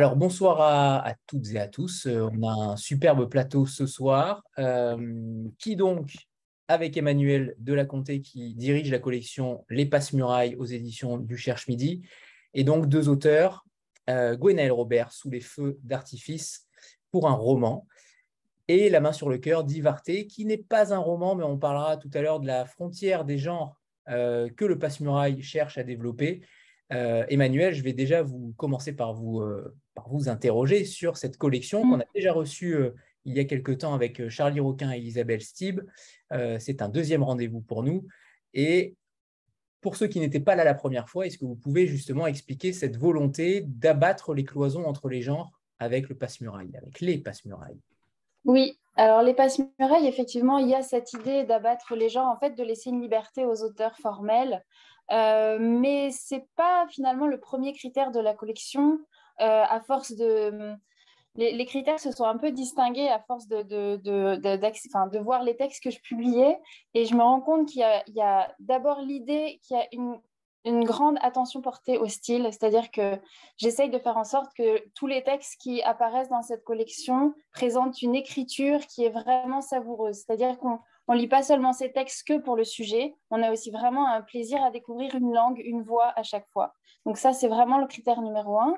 Alors, bonsoir à, toutes et à tous. Euh, on a un superbe plateau ce soir. Euh, qui donc, avec Emmanuel de la Comté, qui dirige la collection Les Passe-Murailles aux éditions du Cherche Midi, et donc deux auteurs, euh, Robert, Sous les feux d'artifice, pour un roman, et La main sur le cœur d'Ivarté, qui n'est pas un roman, mais on parlera tout à l'heure de la frontière des genres euh, que le Passe-Muraille cherche à développer. Euh, Emmanuel, je vais déjà vous commencer par vous, euh, par vous interroger sur cette collection qu'on a déjà reçue il y a quelque temps avec Charlie Roquin et Isabelle Stib. C'est un deuxième rendez-vous pour nous. Et pour ceux qui n'étaient pas là la première fois, est-ce que vous pouvez justement expliquer cette volonté d'abattre les cloisons entre les genres avec le passe-muraille, avec les passe-murailles? Oui, alors les passe-murailles, effectivement, il y a cette idée d'abattre les gens, en fait, de laisser une liberté aux auteurs formels. Euh, mais ce n'est pas finalement le premier critère de la collection. Euh, à force de. Les, critères se sont un peu distingués à force de, de, de, de, voir les textes que je publiais. Et je me rends compte qu'il y a, d'abord l'idée qu'il y a une une grande attention portée au style, c'est-à-dire que j'essaye de faire en sorte que tous les textes qui apparaissent dans cette collection présentent une écriture qui est vraiment savoureuse, c'est-à-dire qu'on ne lit pas seulement ces textes que pour le sujet, on a aussi vraiment un plaisir à découvrir une langue, une voix à chaque fois. Donc ça, c'est vraiment le critère numéro un.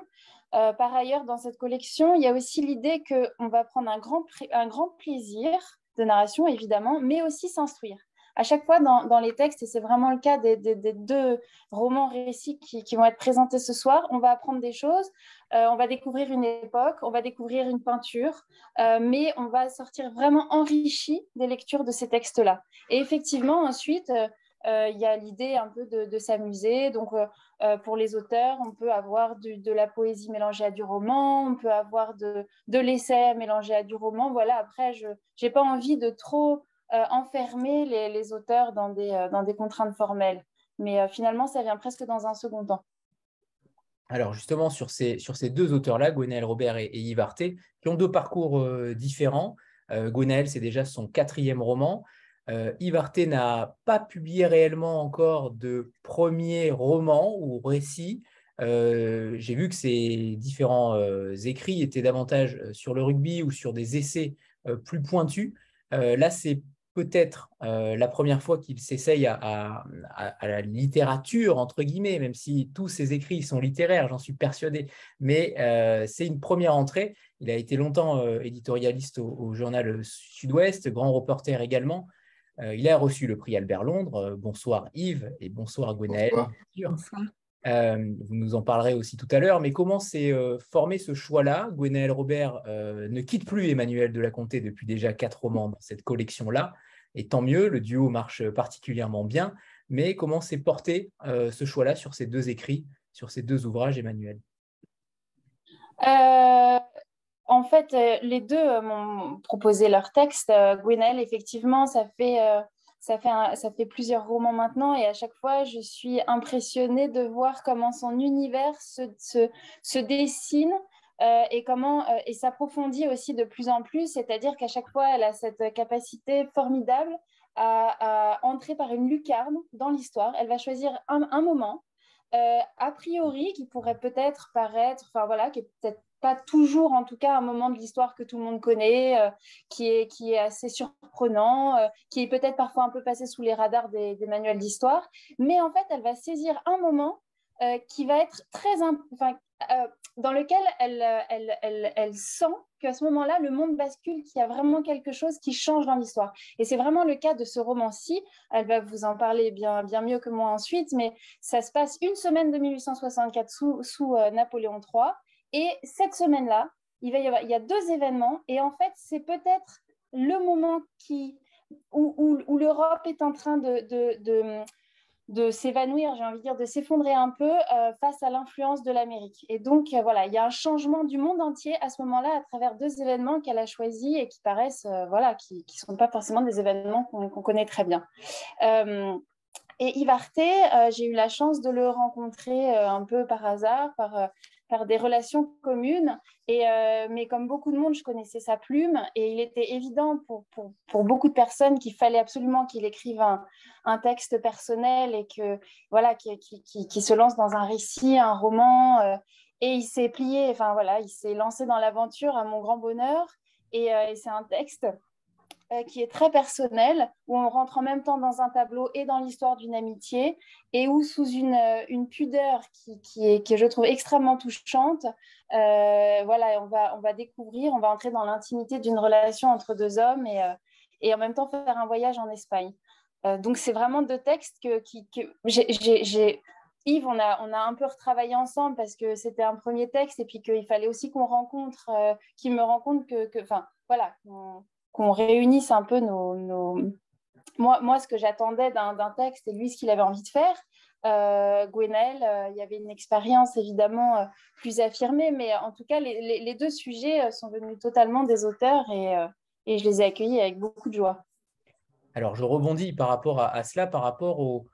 Euh, par ailleurs, dans cette collection, il y a aussi l'idée qu'on va prendre un grand, un grand plaisir de narration, évidemment, mais aussi s'instruire à chaque fois dans, les textes, et c'est vraiment le cas des, deux romans récits qui, vont être présentés ce soir, on va apprendre des choses, euh, on va découvrir une époque, on va découvrir une peinture, euh, mais on va sortir vraiment enrichi des lectures de ces textes-là. Et effectivement, ensuite, euh, il y a l'idée un peu de, s'amuser. Donc, pour les auteurs, on peut avoir de la poésie mélangée à du roman, on peut avoir de, de l'essai mélangé à du roman. Voilà, après, je n'ai pas envie de trop euh, enfermer les, auteurs dans des, euh, dans des contraintes formelles. Mais euh, finalement, ça vient presque dans un second temps. Alors justement, sur ces, deux auteurs-là, Gwenaël Robert et, Arté, qui ont deux parcours différents. Euh, c'est déjà son quatrième roman. Yves n'a pas publié réellement encore de premier roman ou récit. J'ai vu que ses différents écrits étaient davantage sur le rugby ou sur des essais plus pointus. là, c'est peut-être euh, la première fois qu'il s'essaye à, la littérature, entre guillemets, même si tous ses écrits sont littéraires, j'en suis persuadé, mais euh, c'est une première entrée. Il a été longtemps euh, éditorialiste au, journal Sud-Ouest, grand reporter également. il a reçu le prix Albert Londres. bonsoir Yves et bonsoir Gwenaël. Bonsoir. Vous nous en parlerez aussi tout à l'heure, mais comment s'est formé ce choix-là? Gwenaël Robert ne quitte plus Emmanuel de la Comté depuis déjà quatre romans dans cette collection-là. Et tant mieux, le duo marche particulièrement bien. Mais comment s'est porté euh, ce choix-là sur ces deux écrits, sur ces deux ouvrages, Emmanuel? Euh, En fait, euh, les deux m'ont proposé leur texte. Gwenel, effectivement, ça fait, ça, fait ça fait plusieurs romans maintenant et à chaque fois, je suis impressionnée de voir comment son univers se, se, se dessine euh, et comment euh, et s'approfondit aussi de plus en plus, c'est-à-dire qu'à chaque fois, elle a cette capacité formidable à, entrer par une lucarne dans l'histoire. Elle va choisir un, moment, euh, a priori, qui pourrait peut-être paraître, enfin voilà, qui peut-être pas toujours, en tout cas, un moment de l'histoire que tout le monde connaît, qui, est, qui est assez surprenant, qui est peut-être parfois un peu passé sous les radars des, manuels d'histoire, mais en fait, elle va saisir un moment qui va être très, enfin, euh, dans lequel elle, euh, elle, elle, elle sent qu'à ce moment-là, le monde bascule, qu'il y a vraiment quelque chose qui change dans l'histoire. Et c'est vraiment le cas de ce roman-ci. Elle va vous en parler bien, bien mieux que moi ensuite, mais ça se passe une semaine de 1864 sous, sous euh, Napoléon III. Et cette semaine-là, il, y a deux événements. Et en fait, c'est peut-être le moment où, l'Europe est en train de, s'évanouir, j'ai envie de dire, de s'effondrer un peu euh, face à l'influence de l'Amérique. Et donc, euh, voilà, il y a un changement du monde entier à ce moment-là à travers deux événements qu'elle a choisis et qui paraissent, euh, voilà, qui ne sont pas forcément des événements qu'on connaît très bien. et Yves j'ai eu la chance de le rencontrer un peu par hasard, par par des relations communes. Et, euh, mais comme beaucoup de monde, je connaissais sa plume et il était évident pour, pour, pour beaucoup de personnes qu'il fallait absolument qu'il écrive un, un, texte personnel et que voilà, qui, se lance dans un récit, un roman. Euh, Et il s'est plié, enfin voilà, il s'est lancé dans l'aventure à mon grand bonheur. Et, et c'est un texte euh, qui est très personnel, où on rentre en même temps dans un tableau et dans l'histoire d'une amitié, et où sous une, euh, une pudeur qui, qui, est, que je trouve extrêmement touchante, euh, voilà, on va, on va découvrir, on va entrer dans l'intimité d'une relation entre deux hommes et, et en même temps faire un voyage en Espagne. donc c'est vraiment deux textes que, qui, que j'ai... Yves, on a, on a un peu retravaillé ensemble parce que c'était un premier texte et puis qu'il fallait aussi qu'on rencontre, qu'il me rencontre que, enfin, voilà, qu'on réunisse un peu nos... Moi, moi, ce que j'attendais d'un texte et lui, ce qu'il avait envie de faire. Euh, Gwenel, euh, il y avait une expérience évidemment euh, plus affirmée, mais en tout cas, les, deux sujets sont venus totalement des auteurs et, et, je les ai accueillis avec beaucoup de joie. Alors, je rebondis par rapport à, cela, par rapport au,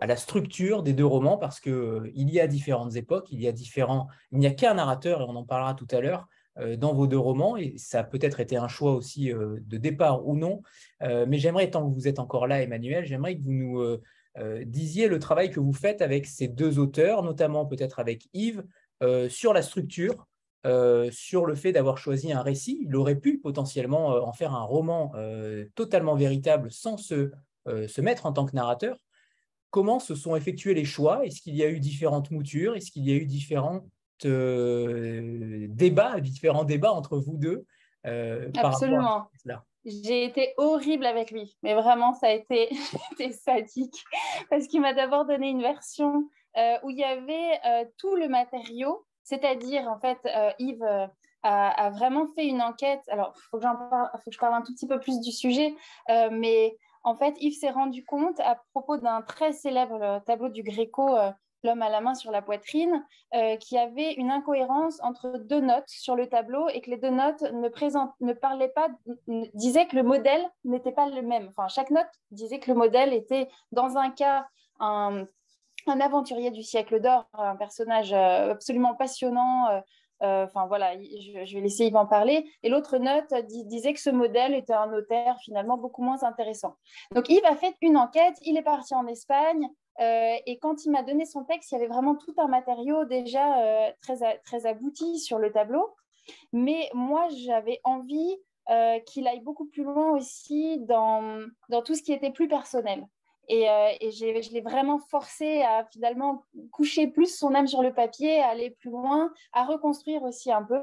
à la structure des deux romans, parce qu'il il y a différentes époques, il y a différents, il n'y a qu'un narrateur, et on en parlera tout à l'heure, euh, dans vos deux romans, et ça a peut-être été un choix aussi euh, de départ ou non, euh, mais j'aimerais, tant que vous êtes encore là, Emmanuel, j'aimerais que vous nous disiez le travail que vous faites avec ces deux auteurs, notamment peut-être avec Yves, sur la structure, sur le fait d'avoir choisi un récit. Il aurait pu potentiellement en faire un roman totalement véritable sans se, se mettre en tant que narrateur. Comment se sont effectués les choix? Est-ce qu'il y a eu différentes moutures? Est-ce qu'il y a eu différents euh, débat, différents débats entre vous deux. Euh, Absolument. J'ai été horrible avec lui, mais vraiment, ça a été, sadique parce qu'il m'a d'abord donné une version euh, où il y avait tout le matériau, c'est-à-dire, en fait, Yves a, vraiment fait une enquête. Alors, il faut, que je parle un tout petit peu plus du sujet, mais en fait, Yves s'est rendu compte à propos d'un très célèbre tableau du Gréco l'homme à la main sur la poitrine, euh, qui avait une incohérence entre deux notes sur le tableau et que les deux notes ne, présent, ne parlaient pas, disaient que le modèle n'était pas le même. Enfin, chaque note disait que le modèle était, dans un cas, un, aventurier du siècle d'or, un personnage euh, absolument passionnant. Euh, enfin voilà, je, vais laisser Yves en parler. Et l'autre note disait que ce modèle était un notaire finalement beaucoup moins intéressant. Donc Yves a fait une enquête, il est parti en Espagne, euh, et quand il m'a donné son texte, il y avait vraiment tout un matériau déjà euh, très, très abouti sur le tableau. Mais moi, j'avais envie euh, qu'il aille beaucoup plus loin aussi dans, dans tout ce qui était plus personnel. Et, et je l'ai vraiment forcé à finalement coucher plus son âme sur le papier, à aller plus loin, à reconstruire aussi un peu.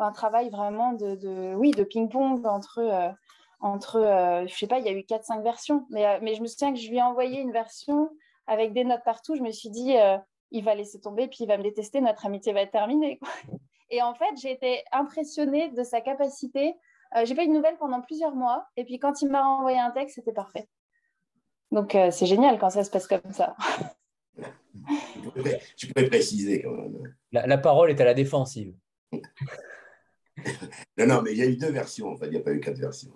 Un travail vraiment de, oui, de ping-pong entre, entre je sais pas, il y a eu 4-5 versions. Mais, mais je me souviens que je lui ai envoyé une version avec des notes partout, je me suis dit, euh, il va laisser tomber, puis il va me détester, notre amitié va être terminée. Et en fait, j'ai été impressionnée de sa capacité. Euh, j'ai pas eu de nouvelles pendant plusieurs mois, et puis quand il m'a envoyé un texte, c'était parfait. Donc euh, c'est génial quand ça se passe comme ça. Tu pourrais préciser quand même. La, parole est à la défensive. non, non, mais il y a eu deux versions. Enfin, il n'y a pas eu quatre versions.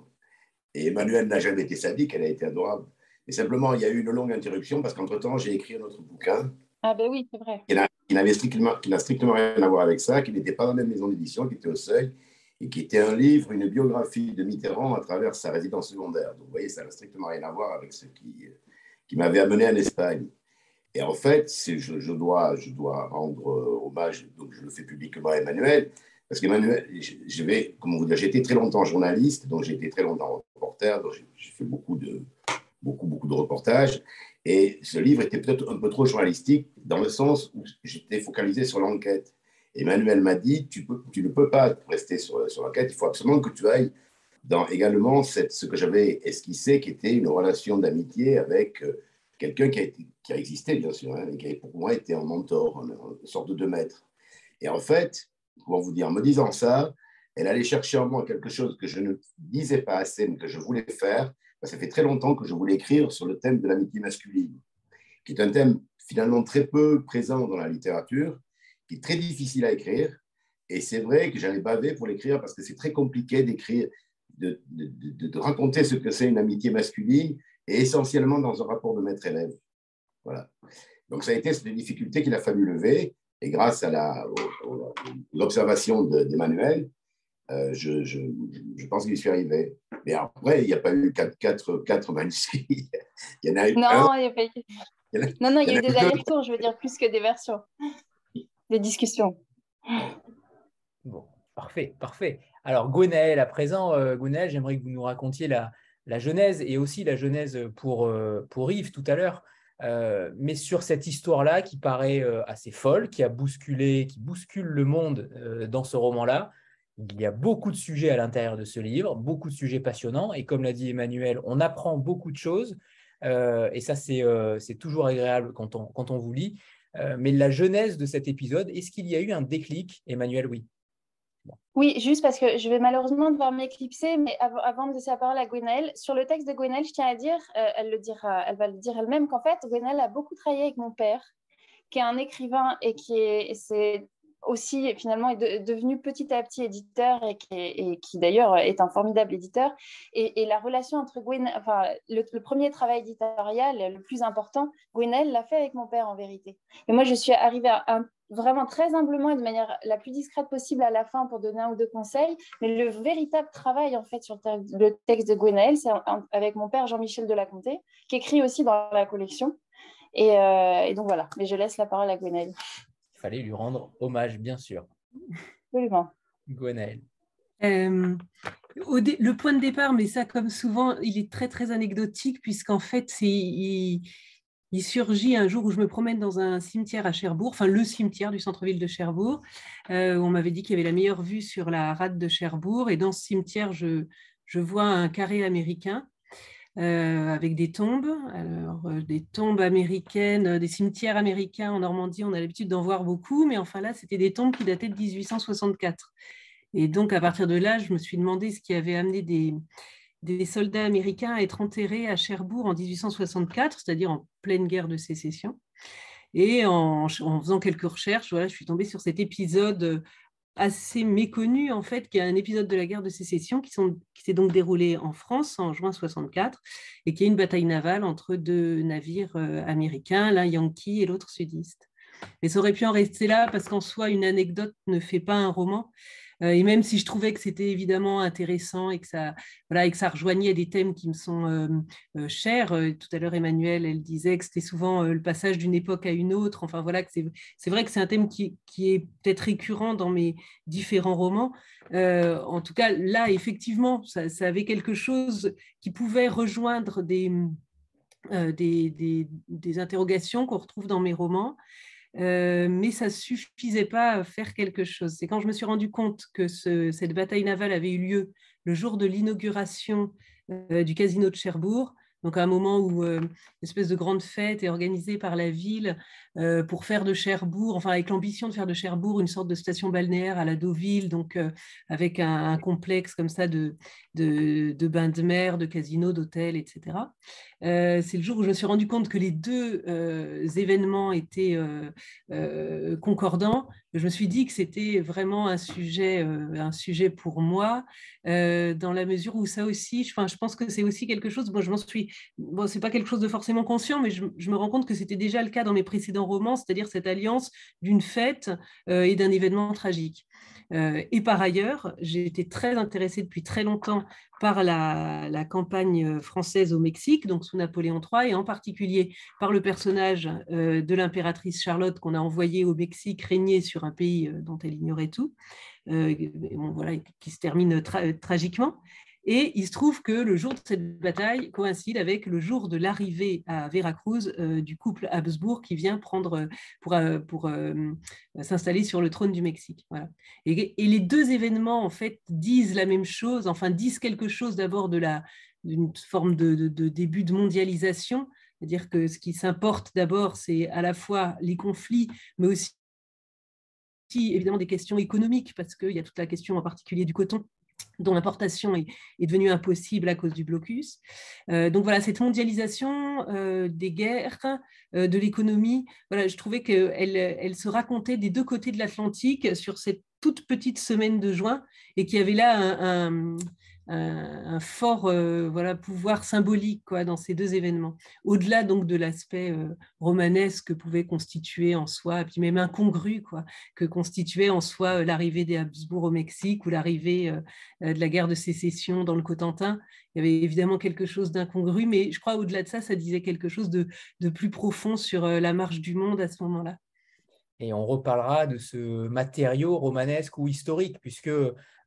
Et Emmanuel n'a jamais été sadique, elle a été adorable. Et simplement, il y a eu une longue interruption parce qu'entre-temps, j'ai écrit un autre bouquin. Ah ben oui, c'est vrai. Qui n'a strictement, strictement rien à voir avec ça, qui n'était pas dans la même maison d'édition, qui était au seuil, et qui était un livre, une biographie de Mitterrand à travers sa résidence secondaire. Donc vous voyez, ça n'a strictement rien à voir avec ce qui, qui m'avait amené en Espagne. Et en fait, je, je, dois, je dois rendre hommage, donc je le fais publiquement à Emmanuel, parce qu'Emmanuel, je vais, comment vous dire, j'ai été très longtemps journaliste, donc j'ai été très longtemps reporter, donc j'ai fait beaucoup de, beaucoup, beaucoup de reportages. Et ce livre était peut-être un peu trop journalistique dans le sens où j'étais focalisé sur l'enquête. Emmanuel m'a dit, tu, peux, tu ne peux pas rester sur, sur l'enquête, il faut absolument que tu ailles dans également ce que j'avais esquissé, qui était une relation d'amitié avec euh, quelqu'un qui a, existé, bien sûr, hein, qui a pour moi été un mentor, une, sorte de maître. Et en fait, comment vous dire, en me disant ça, elle allait chercher en moi quelque chose que je ne disais pas assez, mais que je voulais faire, ça fait très longtemps que je voulais écrire sur le thème de l'amitié masculine, qui est un thème finalement très peu présent dans la littérature, qui est très difficile à écrire. Et c'est vrai que j'allais baver pour l'écrire parce que c'est très compliqué d'écrire, de, raconter ce que c'est une amitié masculine et essentiellement dans un rapport de maître-élève. Voilà. Donc ça a été cette difficulté qu'il a fallu lever et grâce à l'observation d'Emmanuel, euh, je, je, je, pense qu'il y suis arrivé. Mais après, il n'y a pas eu quatre, quatre, quatre manuscrits. il y en a eu. Non, il n'y a pas eu. Non, non, il y a eu des allers-retours, je veux dire, plus que des versions. des discussions. Bon, parfait, parfait. Alors, Gwenaël, à présent, euh, j'aimerais que vous nous racontiez la, la, genèse et aussi la genèse pour, euh, pour Yves tout à l'heure, euh, mais sur cette histoire-là qui paraît euh, assez folle, qui a bousculé, qui bouscule le monde dans ce roman-là. Il y a beaucoup de sujets à l'intérieur de ce livre, beaucoup de sujets passionnants, et comme l'a dit Emmanuel, on apprend beaucoup de choses, et ça, c'est toujours agréable quand on, quand on vous lit. mais la genèse de cet épisode, est-ce qu'il y a eu un déclic Emmanuel, oui. Oui, juste parce que je vais malheureusement devoir m'éclipser, mais avant de laisser la parole à Gwenaëlle, sur le texte de Gwenaëlle, je tiens à dire, euh, elle, le dira, elle va le dire elle-même, qu'en fait, Gwenaëlle a beaucoup travaillé avec mon père, qui est un écrivain et qui est, c'est aussi finalement est devenu petit à petit éditeur et qui, d'ailleurs est un formidable éditeur. Et, la relation entre Gwenaëlle, enfin le, premier travail éditorial, le plus important, Gwenaëlle l'a fait avec mon père en vérité. Et moi, je suis arrivée vraiment très humblement et de manière la plus discrète possible à la fin pour donner un ou deux conseils. Mais le véritable travail, en fait, sur le texte de Gwenaël, c'est avec mon père Jean-Michel de la Comté, qui écrit aussi dans la collection. Euh, et, donc voilà, mais je laisse la parole à Gwenaël. Il fallait lui rendre hommage, bien sûr. Absolument. Gwenaël. Euh, le point de départ, mais ça, comme souvent, il est très, très anecdotique, puisqu'en fait, c'est il surgit un jour où je me promène dans un cimetière à Cherbourg, enfin le cimetière du centre-ville de Cherbourg. Euh, on m'avait dit qu'il y avait la meilleure vue sur la rade de Cherbourg. Et dans ce cimetière, je, vois un carré américain avec des tombes. Alors, euh, des tombes américaines, des cimetières américains en Normandie, on a l'habitude d'en voir beaucoup, mais enfin là, c'était des tombes qui dataient de 1864. Et donc, à partir de là, je me suis demandé ce qui avait amené des, soldats américains à être enterrés à Cherbourg en 1864, c'est-à-dire en pleine guerre de sécession. Et en, faisant quelques recherches, voilà, je suis tombée sur cet épisode assez méconnu, en fait, qui est un épisode de la guerre de sécession qui, qui s'est donc déroulé en France en juin 64 et qui est une bataille navale entre deux navires euh, américains, l'un yankee et l'autre sudiste. Mais ça aurait pu en rester là parce qu'en soi, une anecdote ne fait pas un roman. Euh, et même si je trouvais que c'était évidemment intéressant et que ça, voilà, et que ça rejoignait des thèmes qui me sont euh, euh, chers, tout à l'heure Emmanuel, elle disait que c'était souvent le passage d'une époque à une autre. Enfin voilà, c'est vrai que c'est un thème qui, est peut-être récurrent dans mes différents romans. en tout cas, là, effectivement, ça, avait quelque chose qui pouvait rejoindre des, des, interrogations qu'on retrouve dans mes romans. Euh, mais ça ne suffisait pas à faire quelque chose. C'est quand je me suis rendu compte que cette bataille navale avait eu lieu le jour de l'inauguration euh, du casino de Cherbourg, donc à un moment où euh, une espèce de grande fête est organisée par la ville euh, pour faire de Cherbourg, enfin avec l'ambition de faire de Cherbourg une sorte de station balnéaire à la Deauville, donc euh, avec un, complexe comme ça de, de, bains de mer, de casinos, d'hôtels, etc. c'est le jour où je me suis rendu compte que les deux événements étaient concordants. Je me suis dit que c'était vraiment un sujet, un sujet pour moi, dans la mesure où ça aussi, je, je pense que c'est aussi quelque chose, moi je m'en suis bon, c'est pas quelque chose de forcément conscient, mais je, me rends compte que c'était déjà le cas dans mes précédents romans, c'est-à-dire cette alliance d'une fête euh, et d'un événement tragique. Euh, et par ailleurs, j'ai été très intéressée depuis très longtemps par la, campagne française au Mexique, donc sous Napoléon III, et en particulier par le personnage euh, de l'impératrice Charlotte qu'on a envoyé au Mexique régner sur un pays dont elle ignorait tout, voilà, qui se termine tragiquement. Et il se trouve que le jour de cette bataille coïncide avec le jour de l'arrivée à Veracruz euh, du couple Habsbourg qui vient prendre euh, pour, euh, pour s'installer sur le trône du Mexique. Voilà. Et, les deux événements, en fait, disent la même chose, enfin, disent quelque chose d'abord de d'une forme de, de, début de mondialisation, c'est-à-dire que ce qui s'importe d'abord, c'est à la fois les conflits, mais aussi évidemment des questions économiques, parce qu'il y a toute la question en particulier du coton dont l'importation est, devenue impossible à cause du blocus. Euh, donc voilà, cette mondialisation euh, des guerres, euh, de l'économie, voilà, je trouvais qu'elle elle se racontait des deux côtés de l'Atlantique sur cette toute petite semaine de juin et qu'il y avait là un, un, fort euh, voilà, pouvoir symbolique quoi, dans ces deux événements. Au-delà donc de l'aspect euh, romanesque que pouvait constituer en soi, et puis même incongru, quoi, que constituait en soi euh, l'arrivée des Habsbourg au Mexique ou l'arrivée de la guerre de sécession dans le Cotentin. Il y avait évidemment quelque chose d'incongru, mais je crois au-delà de ça, ça disait quelque chose de, de plus profond sur la marche du monde à ce moment-là. Et on reparlera de ce matériau romanesque ou historique, puisque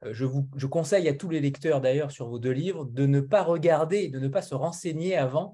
je, vous, je conseille à tous les lecteurs d'ailleurs sur vos deux livres de ne pas regarder, de ne pas se renseigner avant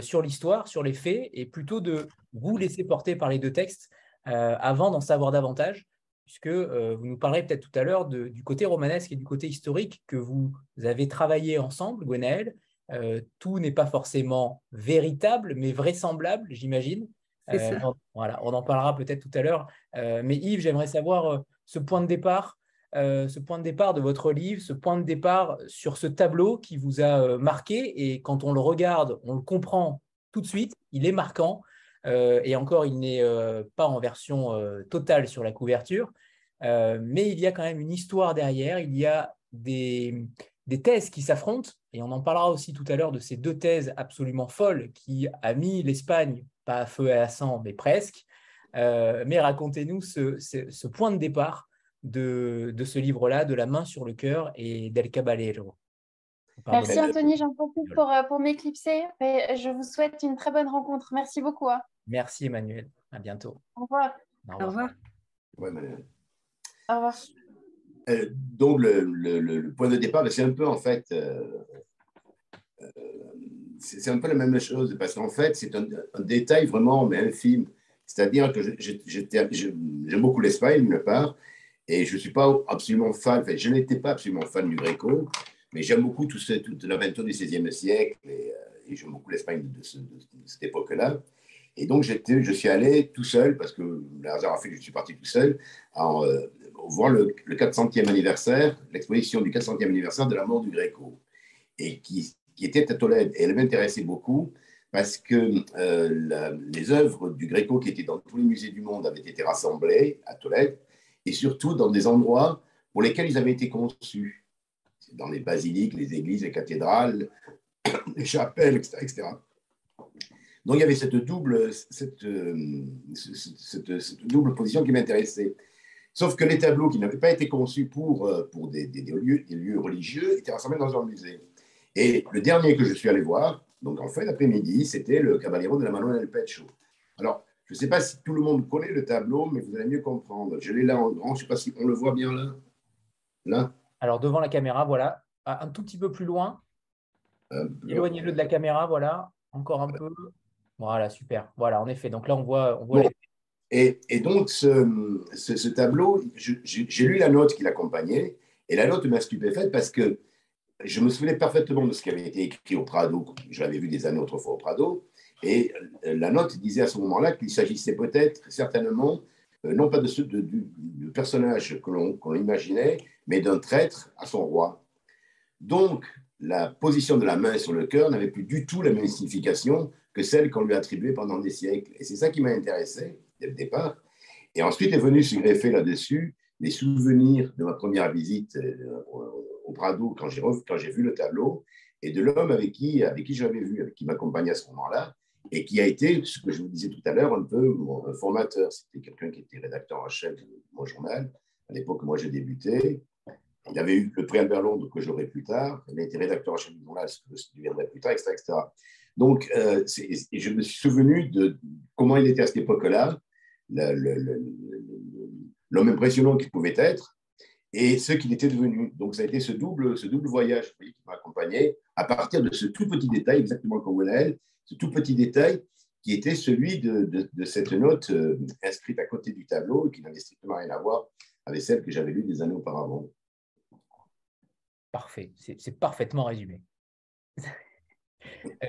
sur l'histoire, sur les faits, et plutôt de vous laisser porter par les deux textes avant d'en savoir davantage, puisque vous nous parlerez peut-être tout à l'heure du côté romanesque et du côté historique que vous avez travaillé ensemble, Gwenaël, euh, tout n'est pas forcément véritable, mais vraisemblable, j'imagine. Euh, voilà, on en parlera peut-être tout à l'heure. Euh, mais Yves, j'aimerais savoir ce point de départ, ce point de départ de votre livre, ce point de départ sur ce tableau qui vous a marqué. Et quand on le regarde, on le comprend tout de suite. Il est marquant. et encore, il n'est pas en version totale sur la couverture. mais il y a quand même une histoire derrière. Il y a des, des thèses qui s'affrontent, et on en parlera aussi tout à l'heure de ces deux thèses absolument folles qui a mis l'Espagne, pas à feu et à sang, mais presque. Euh, mais racontez-nous ce, point de départ de, ce livre-là, de La main sur le cœur et d'El Caballero. Merci Anthony, j'en profite pour, euh, pour m'éclipser. Je vous souhaite une très bonne rencontre. Merci beaucoup. Hein. Merci Emmanuel. À bientôt. Au revoir. Au revoir. Au revoir. Euh, donc, le, point de départ, c'est un peu en fait, euh, euh, c'est un peu la même chose, parce qu'en fait, c'est un, détail vraiment mais infime. C'est-à-dire que j'aime beaucoup l'Espagne, d'une part, et je ne suis pas absolument fan, enfin, je n'étais pas absolument fan du Gréco, mais j'aime beaucoup tout ce, toute l'aventure du XVIe siècle, et, j'aime beaucoup l'Espagne de, cette époque-là. Et donc, je suis allé tout seul, parce que le hasard a fait que je suis parti tout seul, en, voir le, 400e anniversaire, l'exposition du 400e anniversaire de la mort du Gréco, et qui, était à Tolède. Et elle m'intéressait beaucoup parce que euh, les œuvres du Gréco qui étaient dans tous les musées du monde avaient été rassemblées à Tolède, et surtout dans des endroits pour lesquels ils avaient été conçus, dans les basiliques, les églises, les cathédrales, les chapelles, etc. Donc il y avait cette double, cette, euh, cette double position qui m'intéressait. Sauf que les tableaux qui n'avaient pas été conçus pour, euh, pour des, lieux, des, lieux, religieux étaient rassemblés dans un musée. Et le dernier que je suis allé voir, donc en fin d'après-midi, c'était le Caballero de la Manuel del Pecho. Alors, je ne sais pas si tout le monde connaît le tableau, mais vous allez mieux comprendre. Je l'ai là en grand, je ne sais pas si on le voit bien là. Là. Alors, devant la caméra, voilà. Ah, un tout petit peu plus loin. Éloignez-le de la caméra, voilà. Encore un peu. Voilà, super. Voilà, en effet. Donc là, on voit, on voit et, donc, ce, tableau, j'ai lu la note qui l'accompagnait, et la note m'a stupéfaite parce que je me souvenais parfaitement de ce qui avait été écrit au Prado, je l'avais vu des années autrefois au Prado, et la note disait à ce moment-là qu'il s'agissait peut-être, certainement, euh, non pas de ce du, personnage que l'on imaginait, mais d'un traître à son roi. Donc, la position de la main sur le cœur n'avait plus du tout la même signification que celle qu'on lui attribuait pendant des siècles. Et c'est ça qui m'a intéressé dès le départ. Et ensuite est venu se greffer là-dessus les souvenirs de ma première visite euh, au Prado quand j'ai, quand j'ai vu le tableau et de l'homme avec qui, avec qui j'avais vu, avec qui m'accompagnait à ce moment-là et qui a été, ce que je vous disais tout à l'heure, un peu mon formateur. C'était quelqu'un qui était rédacteur en chef de mon journal. À l'époque, moi, j'ai débuté. Il avait eu le prix Albert Londres que j'aurai plus tard. Il a été rédacteur en chef du journal, ce que je deviendrai plus tard, etc. etc. Donc, euh, et je me suis souvenu de comment il était à cette époque-là, l'homme impressionnant qu'il pouvait être et ce qu'il était devenu. Donc, ça a été ce double, ce double voyage qui m'a accompagné à partir de ce tout petit détail, exactement comme Gwenaël, ce tout petit détail qui était celui de, cette note euh, inscrite à côté du tableau et qui n'avait strictement rien à voir avec celle que j'avais lue des années auparavant. Parfait, c'est parfaitement résumé.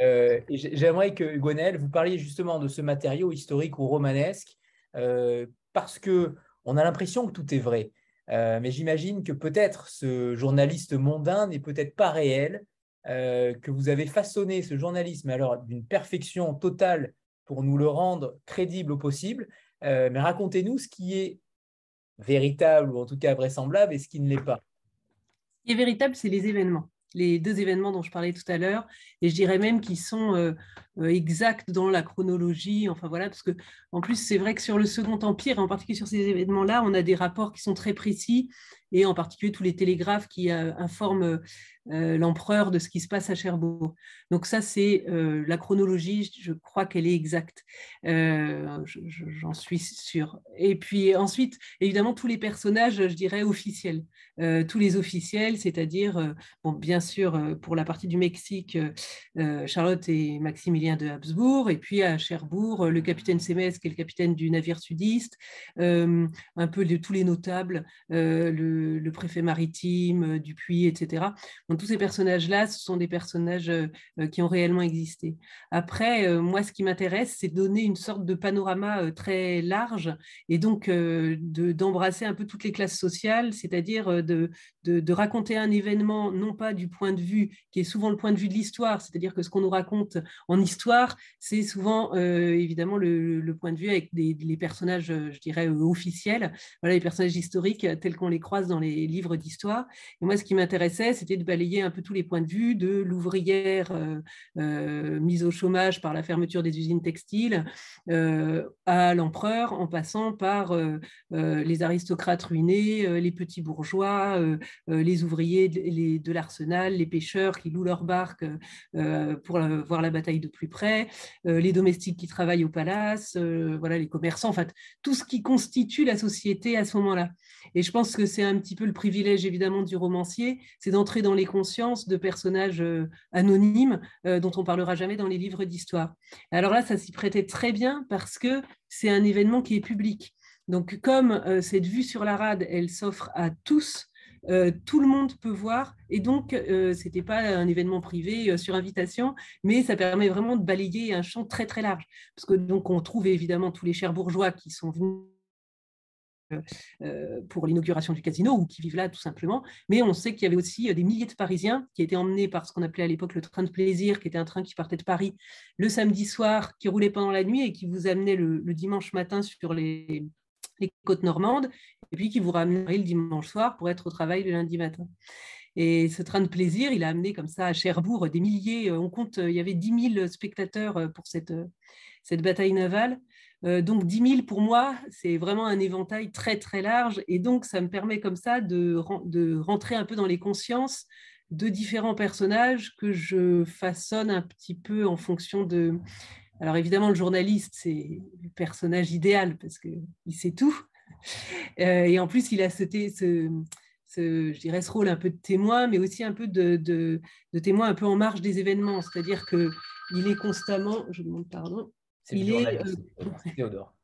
euh, J'aimerais que, Gwenaël, vous parliez justement de ce matériau historique ou romanesque euh, parce que on a l'impression que tout est vrai. Euh, mais j'imagine que peut-être ce journaliste mondain n'est peut-être pas réel, euh, que vous avez façonné ce journalisme alors d'une perfection totale pour nous le rendre crédible au possible. mais racontez-nous ce qui est véritable ou en tout cas vraisemblable et ce qui ne l'est pas. Ce qui est véritable, c'est les événements les deux événements dont je parlais tout à l'heure, et je dirais même qu'ils sont euh, euh, exacts dans la chronologie, enfin voilà, parce que en plus c'est vrai que sur le Second Empire, en particulier sur ces événements-là, on a des rapports qui sont très précis, et en particulier tous les télégraphes qui informent l'empereur de ce qui se passe à Cherbourg. Donc ça, c'est la chronologie, je crois qu'elle est exacte, j'en suis sûre. Et puis ensuite, évidemment, tous les personnages, je dirais, officiels. tous les officiels, c'est-à-dire, bon, bien sûr, pour la partie du Mexique, Charlotte et Maximilien de Habsbourg, et puis à Cherbourg, le capitaine Sémès, qui est le capitaine du navire sudiste, un peu de tous les notables, le, préfet maritime, Dupuis, etc tous ces personnages-là, ce sont des personnages euh, euh, qui ont réellement existé. Après, euh, moi, ce qui m'intéresse, c'est donner une sorte de panorama très large et donc d'embrasser un peu toutes les classes sociales, c'est-à-dire de, de, raconter un événement, non pas du point de vue qui est souvent le point de vue de l'histoire, c'est-à-dire que ce qu'on nous raconte en histoire, c'est souvent évidemment le, point de vue avec des, les personnages, je dirais, officiels, voilà, les personnages historiques tels qu'on les croise dans les livres d'histoire. Et moi, ce qui m'intéressait, c'était de balayer un peu tous les points de vue, de l'ouvrière euh, euh, mise au chômage par la fermeture des usines textiles euh, à l'empereur, en passant par les aristocrates ruinés, les petits bourgeois, les ouvriers de, l'arsenal, les pêcheurs qui louent leurs barques pour voir la bataille de plus près, les domestiques qui travaillent au palace, voilà, les commerçants, en fait, tout ce qui constitue la société à ce moment-là. Et je pense que c'est un petit peu le privilège évidemment du romancier, c'est d'entrer dans les consciences de personnages euh, anonymes euh, dont on parlera jamais dans les livres d'histoire. Alors là, ça s'y prêtait très bien parce que c'est un événement qui est public. Donc comme euh, cette vue sur la rade, elle s'offre à tous, tout le monde peut voir, et donc ce n'était pas un événement privé sur invitation, mais ça permet vraiment de balayer un champ très très large, parce que donc on trouve évidemment tous les chers bourgeois qui sont venus euh, pour l'inauguration du casino ou qui vivent là tout simplement. Mais on sait qu'il y avait aussi euh, des milliers de Parisiens qui étaient emmenés par ce qu'on appelait à l'époque le train de plaisir, qui était un train qui partait de Paris le samedi soir, qui roulait pendant la nuit et qui vous amenait le, dimanche matin sur les, côtes normandes, et puis qui vous ramenait le dimanche soir pour être au travail le lundi matin. Et ce train de plaisir, il a amené comme ça à Cherbourg des milliers, on compte, il y avait 10 000 spectateurs pour cette, cette bataille navale. Euh, donc 10 000 pour moi, c'est vraiment un éventail très très large et donc ça me permet comme ça de, rentrer un peu dans les consciences de différents personnages que je façonne un petit peu en fonction de... Alors évidemment, le journaliste, c'est le personnage idéal parce qu'il sait tout. Euh, et en plus, il a ce, ce, je dirais, ce rôle un peu de témoin, mais aussi un peu de, de, de témoin un peu en marge des événements. C'est-à-dire qu'il est constamment, je demande pardon, il est euh,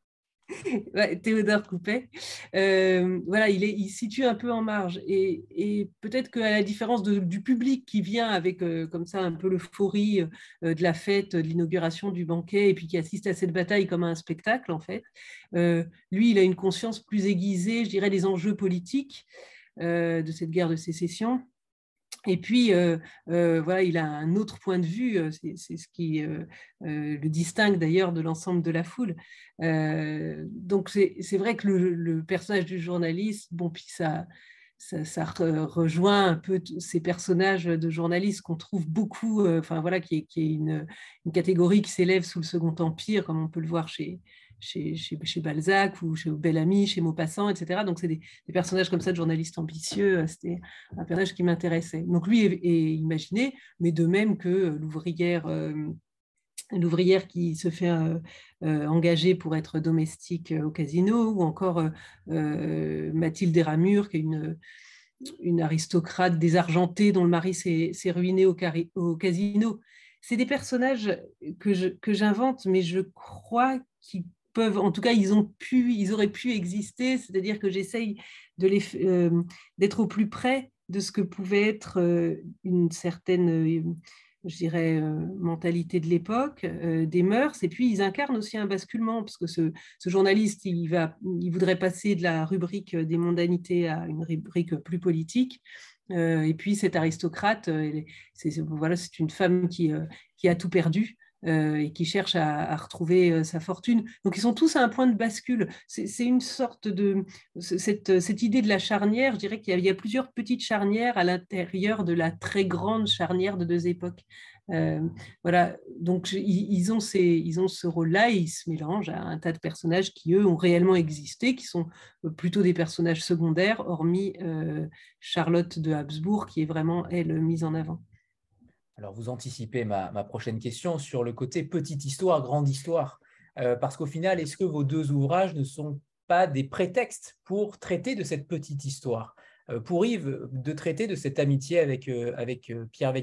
Théodore. Coupet. Euh, voilà, il, est, il situe un peu en marge. Et, peut-être qu'à la différence du public qui vient avec euh, comme ça un peu l'euphorie de la fête, de l'inauguration du banquet, et puis qui assiste à cette bataille comme à un spectacle, en fait, lui, il a une conscience plus aiguisée, je dirais, des enjeux politiques de cette guerre de sécession. Et puis, euh, euh, voilà, il a un autre point de vue, euh, c'est ce qui le distingue d'ailleurs de l'ensemble de la foule. donc, c'est vrai que le, personnage du journaliste, bon, puis ça, ça, rejoint un peu ces personnages de journalistes qu'on trouve beaucoup, enfin voilà, qui est, une, catégorie qui s'élève sous le Second Empire, comme on peut le voir chez, chez, Balzac ou chez Bellamy, chez Maupassant, etc. Donc, c'est des, personnages comme ça de journalistes ambitieux. Euh, c'était un personnage qui m'intéressait. Donc, lui est, imaginé, mais de même que l'ouvrière. Euh, l'ouvrière qui se fait euh, engager pour être domestique au casino, ou encore Mathilde Ramure, qui est une, aristocrate désargentée dont le mari s'est ruiné au, casino. C'est des personnages que j'invente, mais je crois qu'ils en tout cas, ils ont pu, ils auraient pu exister. C'est-à-dire que j'essaye euh, d'être au plus près de ce que pouvait être euh, une certaine, euh, je dirais, mentalité de l'époque, des mœurs. Et puis, ils incarnent aussi un basculement, parce que ce, journaliste, il, va, il voudrait passer de la rubrique des mondanités à une rubrique plus politique. et puis, cette aristocrate, c'est, voilà, c'est une femme qui, qui a tout perdu et qui cherche à, retrouver sa fortune. Donc ils sont tous à un point de bascule. C'est une sorte de cette, idée de la charnière. Je dirais qu'il y, a plusieurs petites charnières à l'intérieur de la très grande charnière de deux époques. Euh, voilà, donc ils, ont ils ont ce rôle-là et ils se mélangent à un tas de personnages qui, eux, ont réellement existé, qui sont euh, plutôt des personnages secondaires, hormis euh, Charlotte de Habsbourg, qui est vraiment, elle, mise en avant. Alors, vous anticipez ma, ma prochaine question sur le côté petite histoire, grande histoire. parce qu'au final, est-ce que vos deux ouvrages ne sont pas des prétextes pour traiter de cette petite histoire? Pour Yves, de traiter de cette amitié avec, avec Pierre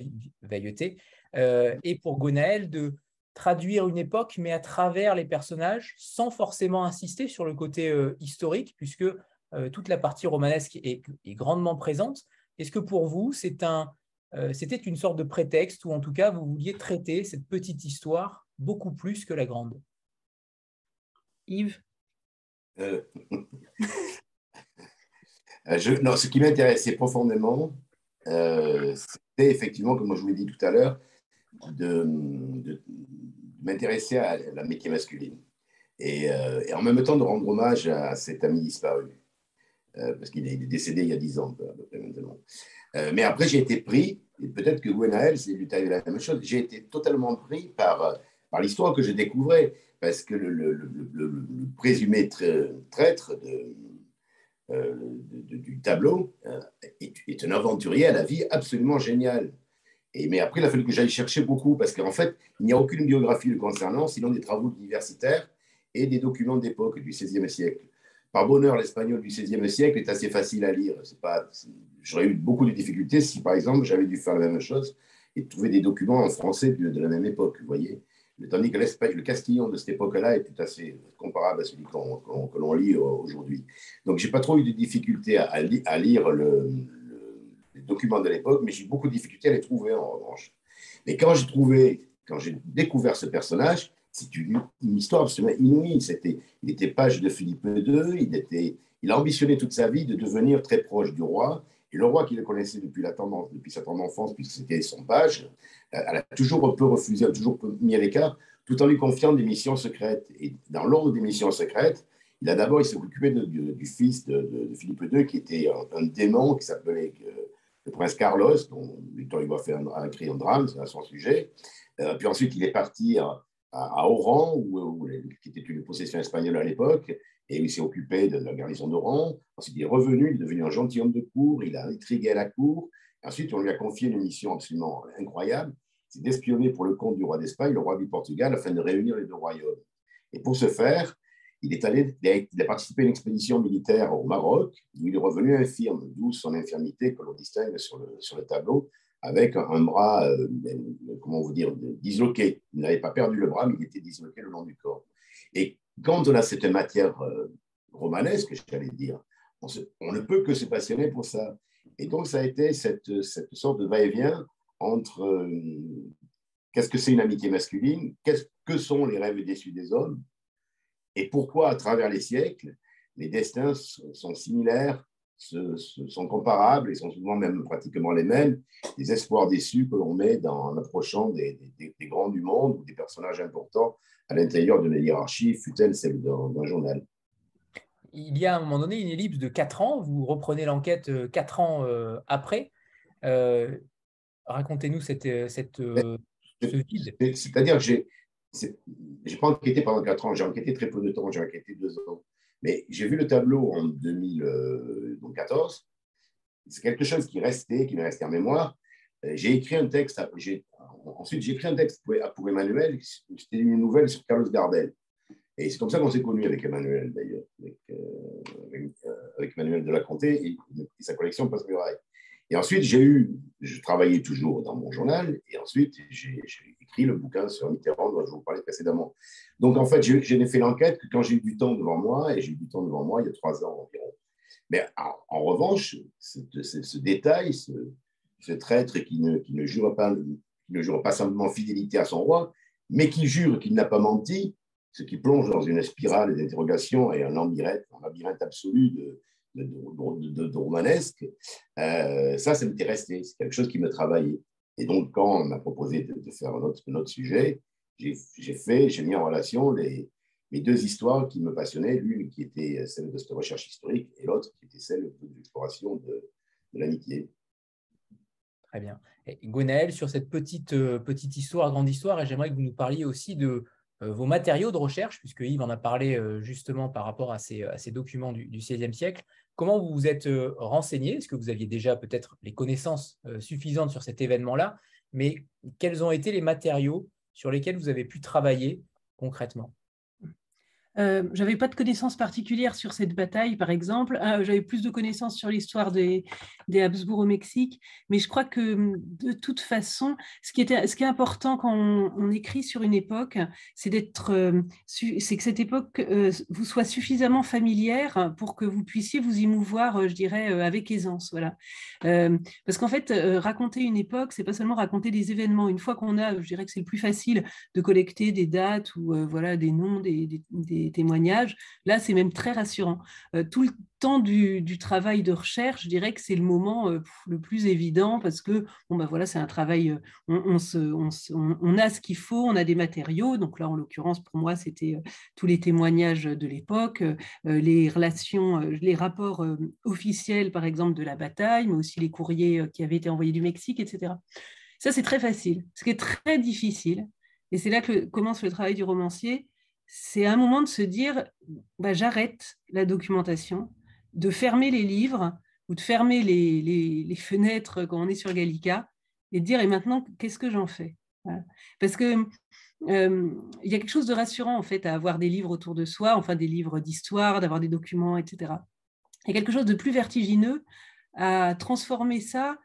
Veilleté, euh, et pour Gonaël de traduire une époque, mais à travers les personnages, sans forcément insister sur le côté euh, historique, puisque euh, toute la partie romanesque est, grandement présente. Est-ce que pour vous, c'est un, c'était une sorte de prétexte, ou en tout cas, vous vouliez traiter cette petite histoire beaucoup plus que la grande. Yves? Non, ce qui m'intéressait profondément, c'était effectivement, comme je vous l'ai dit tout à l'heure, de, m'intéresser à la métier masculine. Euh, et, en même temps de rendre hommage à cet ami disparu, euh, parce qu'il est, décédé il y a dix ans à peu près maintenant. Euh, mais après, j'ai été pris, et peut-être que Gwenaël, c'est lui arrivé la même chose, j'ai été totalement pris par, par l'histoire que je découvrais, parce que le, présumé traître du tableau est, est un aventurier à la vie absolument géniale mais après, il a fallu que j'aille chercher beaucoup parce qu'en fait, il n'y a aucune biographie le concernant, sinon des travaux universitaires et des documents d'époque du XVIe siècle. Par bonheur, l'espagnol du XVIe siècle est assez facile à lire. J'aurais eu beaucoup de difficultés si, par exemple, j'avais dû faire la même chose et trouver des documents en français de, la même époque, vous voyez. Tandis que le castillon de cette époque-là est tout assez comparable à celui que l'on lit aujourd'hui. Donc, j'ai pas trop eu de difficultés à, à lire le, les documents de l'époque, mais j'ai beaucoup de difficultés à les trouver en revanche. Mais quand j'ai trouvé, quand j'ai découvert ce personnage, c'est une, histoire absolument inouïe. C'était, il était page de Philippe II, il, était, il a ambitionné toute sa vie de devenir très proche du roi. Et le roi qui le connaissait depuis, la tendance, depuis sa tendre enfance, puisque c'était son page, a toujours un peu refusé, a toujours mis à l'écart, tout en lui confiant des missions secrètes. Et dans l'ordre des missions secrètes, il a d'abord, il s'est occupé du, fils de, Philippe II, qui était un, démon qui s'appelait euh, le prince Carlos, dont Victor Hugo a, écrit un drame, c'est à son sujet. Euh, puis ensuite, il est parti à, Oran, où, qui était une possession espagnole à l'époque, et il s'est occupé de la garnison d'Oran. Ensuite, il est revenu, il est devenu un gentilhomme de cour, il a intrigué à la cour. Ensuite, on lui a confié une mission absolument incroyable, c'est d'espionner pour le compte du roi d'Espagne, le roi du Portugal, afin de réunir les deux royaumes. Et pour ce faire, il est allé, il a participé à une expédition militaire au Maroc, où il est revenu infirme, d'où son infirmité que l'on distingue sur le, sur le tableau, avec un bras, euh, comment vous dire, disloqué. Il n'avait pas perdu le bras, mais il était disloqué le long du corps. Et quand on a cette matière euh, romanesque, j'allais dire, on, ne peut que se passionner pour ça. Et donc, ça a été cette, cette sorte de va-et-vient entre euh, qu'est-ce que c'est une amitié masculine, qu'est-ce que sont les rêves déçus des hommes, et pourquoi, à travers les siècles, les destins sont similaires, sont comparables et sont souvent même pratiquement les mêmes, des espoirs déçus que l'on met dans, en approchant des, grands du monde ou des personnages importants à l'intérieur de la hiérarchie, fut-elle celle d'un journal. Il y a à un moment donné une ellipse de 4 ans, vous reprenez l'enquête 4 euh, ans euh, après. Euh, racontez-nous cette, cette, ce vide. C'est-à-dire que j'ai j'ai pas enquêté pendant quatre ans, j'ai enquêté très peu de temps, j'ai enquêté deux ans. Mais j'ai vu le tableau en 2014. C'est quelque chose qui restait, qui m'est resté en mémoire. Euh, j'ai écrit un texte, ensuite j'ai écrit un texte pour, Emmanuel, c'était une nouvelle sur Carlos Gardel. Et c'est comme ça qu'on s'est connus avec Emmanuel, d'ailleurs, avec, euh, euh, Emmanuel de la Comté et, sa collection Passe-Muraille. Et ensuite, j'ai eu, je travaillais toujours dans mon journal, et ensuite, j'ai écrit le bouquin sur Mitterrand dont je vous parlais précédemment. Donc, en fait, je, n'ai fait l'enquête que quand j'ai eu du temps devant moi, et j'ai eu du temps devant moi il y a trois ans environ. Mais en, revanche, ce détail, ce, traître qui ne, qui, ne jure pas, ne jure pas simplement fidélité à son roi, mais qui jure qu'il n'a pas menti, ce qui plonge dans une spirale d'interrogation et un labyrinthe, un labyrinthe absolu de, de, romanesque, euh, ça, ça m'était resté. C'est quelque chose qui me travaillait. Et donc, quand on m'a proposé de, faire un autre, sujet, j'ai fait, j'ai mis en relation les, mes deux histoires qui me passionnaient, l'une qui était celle de cette recherche historique et l'autre qui était celle de l'exploration de, l'amitié. Très bien. Et Gwenaël, sur cette petite, euh, petite histoire, grande histoire, j'aimerais que vous nous parliez aussi de euh, vos matériaux de recherche, puisque Yves en a parlé justement par rapport à ces documents du, XVIe siècle. Comment vous vous êtes renseigné Est-ce que vous aviez déjà peut-être les connaissances suffisantes sur cet événement-là? Mais quels ont été les matériaux sur lesquels vous avez pu travailler concrètement? Euh, j'avais pas de connaissances particulières sur cette bataille, par exemple. Euh, j'avais plus de connaissances sur l'histoire des, des, Habsbourg au Mexique. Mais je crois que hum, de toute façon, ce qui, était, ce qui est important quand on, écrit sur une époque, c'est d'être, euh, c'est que cette époque euh, vous soit suffisamment familière pour que vous puissiez vous y mouvoir, je dirais, avec aisance. Voilà. parce qu'en fait, raconter une époque, c'est pas seulement raconter des événements. Une fois qu'on a, je dirais que c'est le plus facile de collecter des dates ou voilà des noms, des témoignages. Là, c'est même très rassurant. Euh, tout le temps du, travail de recherche, je dirais que c'est le moment euh, le plus évident parce que bon, bah, voilà, c'est un travail, euh, on, on, a ce qu'il faut, on a des matériaux. Donc là, en l'occurrence, pour moi, c'était tous les témoignages de l'époque, les relations, les rapports officiels, par exemple, de la bataille, mais aussi les courriers qui avaient été envoyés du Mexique, etc. Ça, c'est très facile. Ce qui est très difficile, et c'est là que commence le travail du romancier, c'est un moment de se dire bah, j'arrête la documentation, de fermer les livres ou de fermer les, fenêtres quand on est sur Gallica et de dire et maintenant qu'est-ce que j'en fais? Parce que il y a quelque chose de rassurant en fait à avoir des livres autour de soi, enfin des livres d'histoire, d'avoir des documents, etc. Il y a quelque chose de plus vertigineux à transformer ça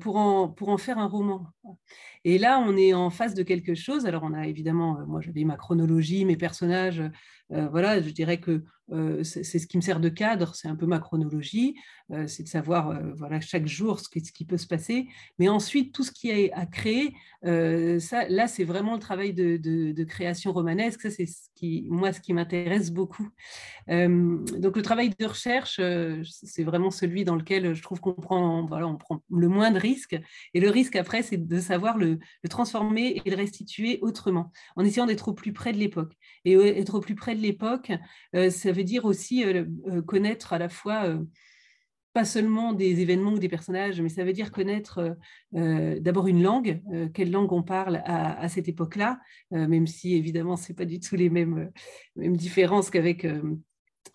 pour, en, pour en faire un roman. Et là, on est en face de quelque chose. Alors, on a évidemment, euh, moi j'avais ma chronologie, mes personnages, euh, voilà, je dirais que euh, c'est ce qui me sert de cadre, c'est un peu ma chronologie, euh, c'est de savoir voilà, chaque jour ce qui, ce qui, peut se passer. Mais ensuite, tout ce qui est à créer, ça, là, c'est vraiment le travail de, de, création romanesque. Ça, c'est ce qui, moi, ce qui m'intéresse beaucoup. donc, le travail de recherche, c'est vraiment celui dans lequel je trouve qu'on prend, voilà, on prend le moins de risques. Et le risque, après, c'est de savoir le, transformer et le restituer autrement, en essayant d'être au plus près de l'époque. Et être au plus près de l'époque, euh, ça veut dire aussi euh, euh, connaître à la fois pas seulement des événements ou des personnages, mais ça veut dire connaître d'abord une langue, quelle langue on parle à, cette époque-là, même si évidemment ce n'est pas du tout les mêmes, mêmes différences qu'avec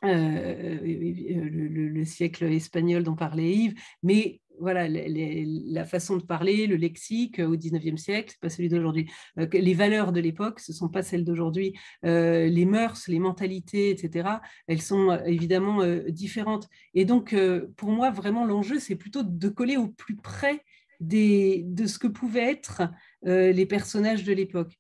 le, siècle espagnol dont parlait Yves, mais voilà, la façon de parler, le lexique euh, au XIXe siècle, c'est pas celui d'aujourd'hui. Euh, les valeurs de l'époque, ce sont pas celles d'aujourd'hui. Euh, les mœurs, les mentalités, etc., elles sont évidemment différentes. Et donc, pour moi, vraiment, l'enjeu, c'est plutôt de coller au plus près des, de ce que pouvaient être les personnages de l'époque.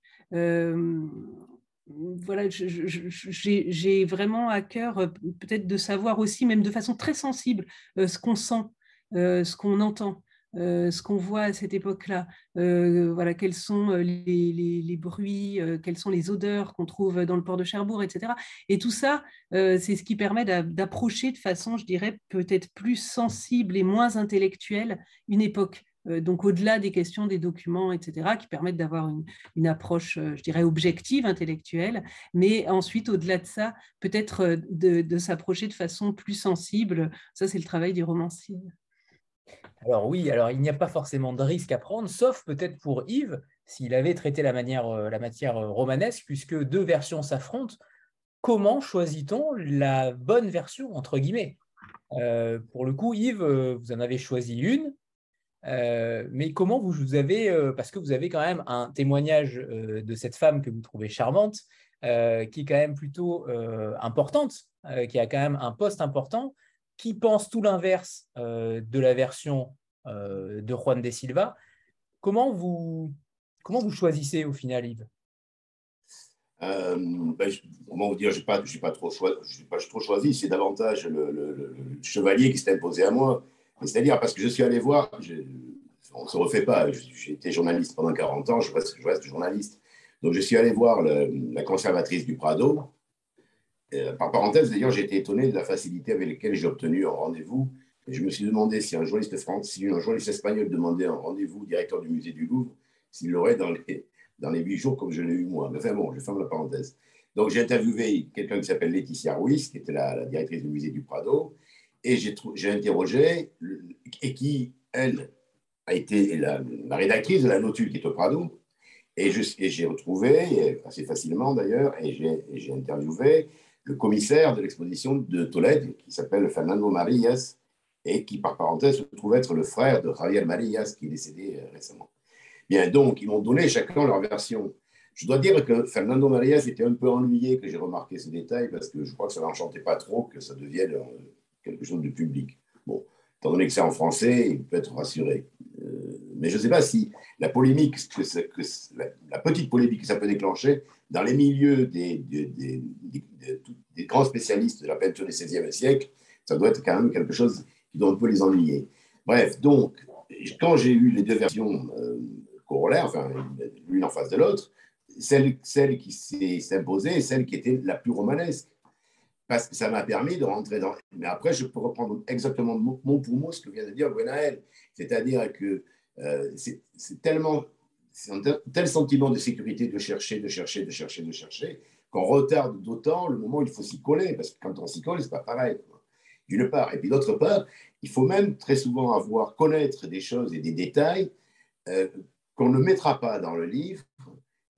voilà, j'ai vraiment à cœur peut-être de savoir aussi, même de façon très sensible, ce qu'on sent ce qu'on entend, euh, ce qu'on voit à cette époque-là, euh, voilà, quels sont les, bruits, quelles sont les odeurs qu'on trouve dans le port de Cherbourg, etc. Et tout ça, c'est ce qui permet d'approcher de façon, je dirais, peut-être plus sensible et moins intellectuelle une époque. donc au-delà des questions des documents, etc., qui permettent d'avoir une, approche, je dirais, objective, intellectuelle, mais ensuite, au-delà de ça, peut-être de, de s'approcher de façon plus sensible. Ça, c'est le travail du romancier. Alors oui, alors il n'y a pas forcément de risque à prendre, sauf peut-être pour Yves, s'il avait traité la, euh, matière euh, romanesque, puisque deux versions s'affrontent. Comment choisit-on la bonne version, entre guillemets? Euh, Pour le coup, Yves, vous en avez choisi une, mais comment vous, vous avez, parce que vous avez quand même un témoignage de cette femme que vous trouvez charmante, qui est quand même plutôt importante, qui a quand même un poste important, qui pense tout l'inverse euh, de la version euh, de Juan de Silva. Comment vous, comment vous choisissez au final, Yves? Euh, ben, Comment vous dire, je n'ai pas, pas, trop choisi, pas trop choisi, c'est davantage le, chevalier qui s'est imposé à moi. C'est-à-dire parce que je suis allé voir, on ne se refait pas, j'ai été journaliste pendant 40 ans, je reste, je reste journaliste. Donc je suis allé voir la conservatrice du Prado, euh, par parenthèse, d'ailleurs, j'ai été étonné de la facilité avec laquelle j'ai obtenu un rendez-vous. Je me suis demandé si un journaliste, France, si un journaliste espagnol demandait un rendez-vous au directeur du musée du Louvre, s'il l'aurait dans les, dans les huit jours comme je l'ai eu moi. Mais enfin bon, je ferme la parenthèse. Donc j'ai interviewé quelqu'un qui s'appelle Laetitia Ruiz, qui était la, directrice du musée du Prado, et j'ai interrogé, et qui, elle, a été la, rédactrice de la notule qui est au Prado, et j'ai retrouvé, assez facilement d'ailleurs, et j'ai interviewé le commissaire de l'exposition de Tolède, qui s'appelle Fernando Marillas, et qui, par parenthèse, se trouve être le frère de Javier Marillas, qui est décédé euh, récemment. Bien, donc, ils m'ont donné chacun leur version. Je dois dire que Fernando Marillas était un peu ennuyé que j'ai remarqué ce détail, parce que je crois que ça n'enchantait pas trop que ça devienne euh, quelque chose de public. Bon, étant donné que c'est en français, il peut être rassuré. Euh, mais je ne sais pas si la polémique, que, que la, petite polémique que ça peut déclencher dans les milieux des, grands spécialistes de la peinture du XVIe siècle, ça doit être quand même quelque chose qui doit un peu les ennuyer. Bref, donc, quand j'ai eu les deux versions euh, corollaires, l'une en face de l'autre, celle, celle qui s'est imposée est celle qui était la plus romanesque parce que ça m'a permis de rentrer dans. Mais après, je peux reprendre exactement mot pour mot ce que vient de dire Gwenaël. C'est-à-dire que euh, c'est tellement. C'est un tel sentiment de sécurité de chercher, de chercher, de chercher, de chercher, qu'on retarde d'autant le moment où il faut s'y coller, parce que quand on s'y colle, c'est pas pareil. D'une part. Et puis d'autre part, il faut même très souvent avoir, connaître des choses et des détails euh, qu'on ne mettra pas dans le livre,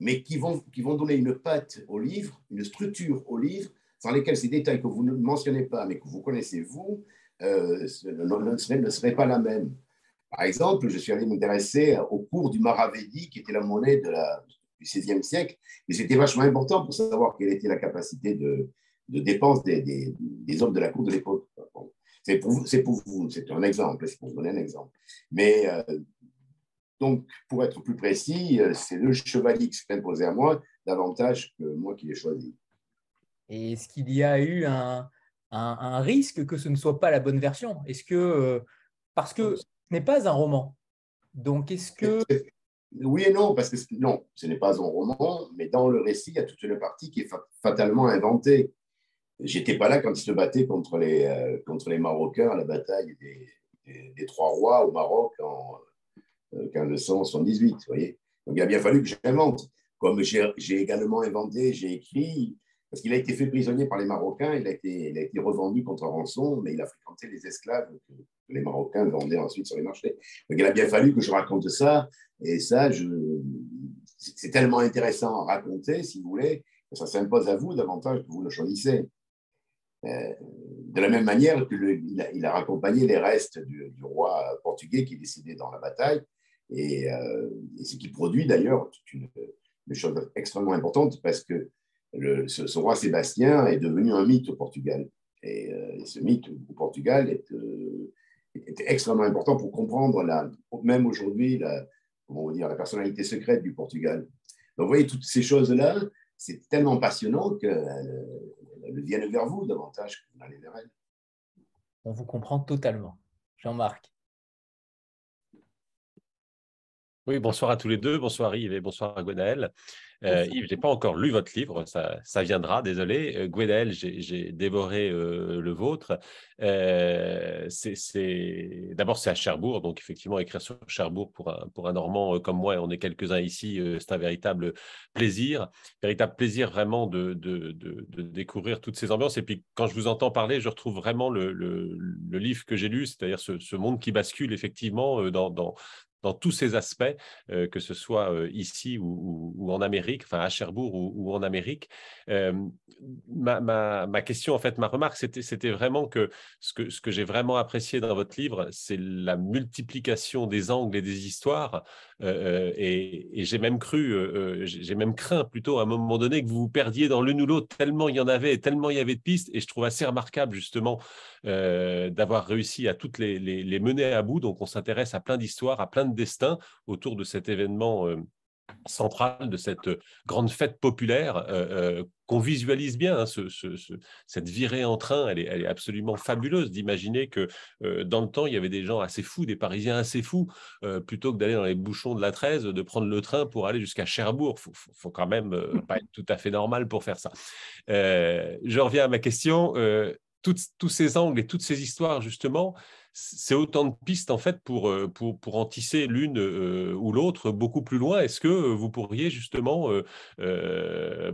mais qui vont, qui vont donner une patte au livre, une structure au livre, sans lesquels ces détails que vous ne mentionnez pas, mais que vous connaissez vous, euh, ne, seraient, pas la même. Par exemple, je suis allé m'intéresser au cours du Maravedi, qui était la monnaie du XVIe siècle, et c'était vachement important pour savoir quelle était la capacité de, dépense des, des, hommes de la cour de l'époque. c'est pour, pour, vous, c'est un exemple, c'est pour vous donner un exemple. Mais euh, donc, pour être plus précis, euh, c'est le chevalier qui s'est imposé à moi davantage que moi qui l'ai choisi. Et est-ce qu'il y a eu un, un, risque que ce ne soit pas la bonne version? Est-ce que, euh, parce que ce n'est pas un roman, donc est-ce que... Oui et non, parce que non, ce n'est pas un roman, mais dans le récit, il y a toute une partie qui est fatalement inventée. J'étais pas là quand ils se battaient contre les, euh, contre les Marocains à la bataille des, des, Trois Rois au Maroc en 1578. Euh, vous voyez? Donc il a bien fallu que j'invente. Comme j'ai également inventé, j'ai écrit parce qu'il a été fait prisonnier par les Marocains, il a été, revendu contre rançon, mais il a fréquenté les esclaves que, les Marocains vendaient ensuite sur les marchés. Donc il a bien fallu que je raconte ça, et ça, c'est tellement intéressant à raconter, si vous voulez, que ça s'impose à vous davantage que vous le choisissez. Euh, de la même manière qu'il a, il a raccompagné les restes du, roi portugais qui est décédé dans la bataille, et, euh, ce qui produit d'ailleurs une, une chose extrêmement importante parce que ce, roi Sébastien est devenu un mythe au Portugal. Et, euh, ce mythe au Portugal est, euh, extrêmement important pour comprendre, même aujourd'hui, la, comment dire, la personnalité secrète du Portugal. Donc, vous voyez, toutes ces choses-là, c'est tellement passionnant qu'elles viennent vers vous davantage que vous n'allez vers elles. On vous comprend totalement. Jean-Marc. Oui, bonsoir à tous les deux. Bonsoir Yves et bonsoir à Gwenaël. Euh, Yves, je n'ai pas encore lu votre livre, ça, ça viendra, désolé. Euh, Gwenaël, j'ai dévoré euh, le vôtre. C'est D'abord, c'est à Cherbourg, donc effectivement, écrire sur Cherbourg pour un, pour un Normand comme moi, et on est quelques-uns ici, c'est un véritable plaisir. Véritable plaisir vraiment de, de, de, découvrir toutes ces ambiances. Et puis, quand je vous entends parler, je retrouve vraiment le, le, le livre que j'ai lu, c'est-à-dire ce, ce, monde qui bascule effectivement dans, dans, dans tous ces aspects, euh, que ce soit euh, ici ou, en Amérique, enfin à Cherbourg ou, en Amérique. Euh, ma, question, en fait, ma remarque, c'était vraiment que ce que, j'ai vraiment apprécié dans votre livre, c'est la multiplication des angles et des histoires. et, j'ai même cru, j'ai même craint plutôt à un moment donné que vous vous perdiez dans l'une ou l'autre, tellement il y en avait, et tellement il y avait de pistes. Et je trouve assez remarquable, justement, d'avoir réussi à toutes les, les mener à bout. Donc, on s'intéresse à plein d'histoires, à plein de destin autour de cet événement euh, central, de cette grande fête populaire euh, euh, qu'on visualise bien. Hein, ce, cette virée en train, elle est, elle est absolument fabuleuse d'imaginer que dans le temps, il y avait des gens assez fous, des Parisiens assez fous, plutôt que d'aller dans les bouchons de la 13, de prendre le train pour aller jusqu'à Cherbourg. Il faut, faut, quand même pas être tout à fait normal pour faire ça. je reviens à ma question. tous ces angles et toutes ces histoires, justement, c'est autant de pistes en fait pour, euh, pour, pour en tisser l'une euh, ou l'autre beaucoup plus loin. Est-ce que vous pourriez justement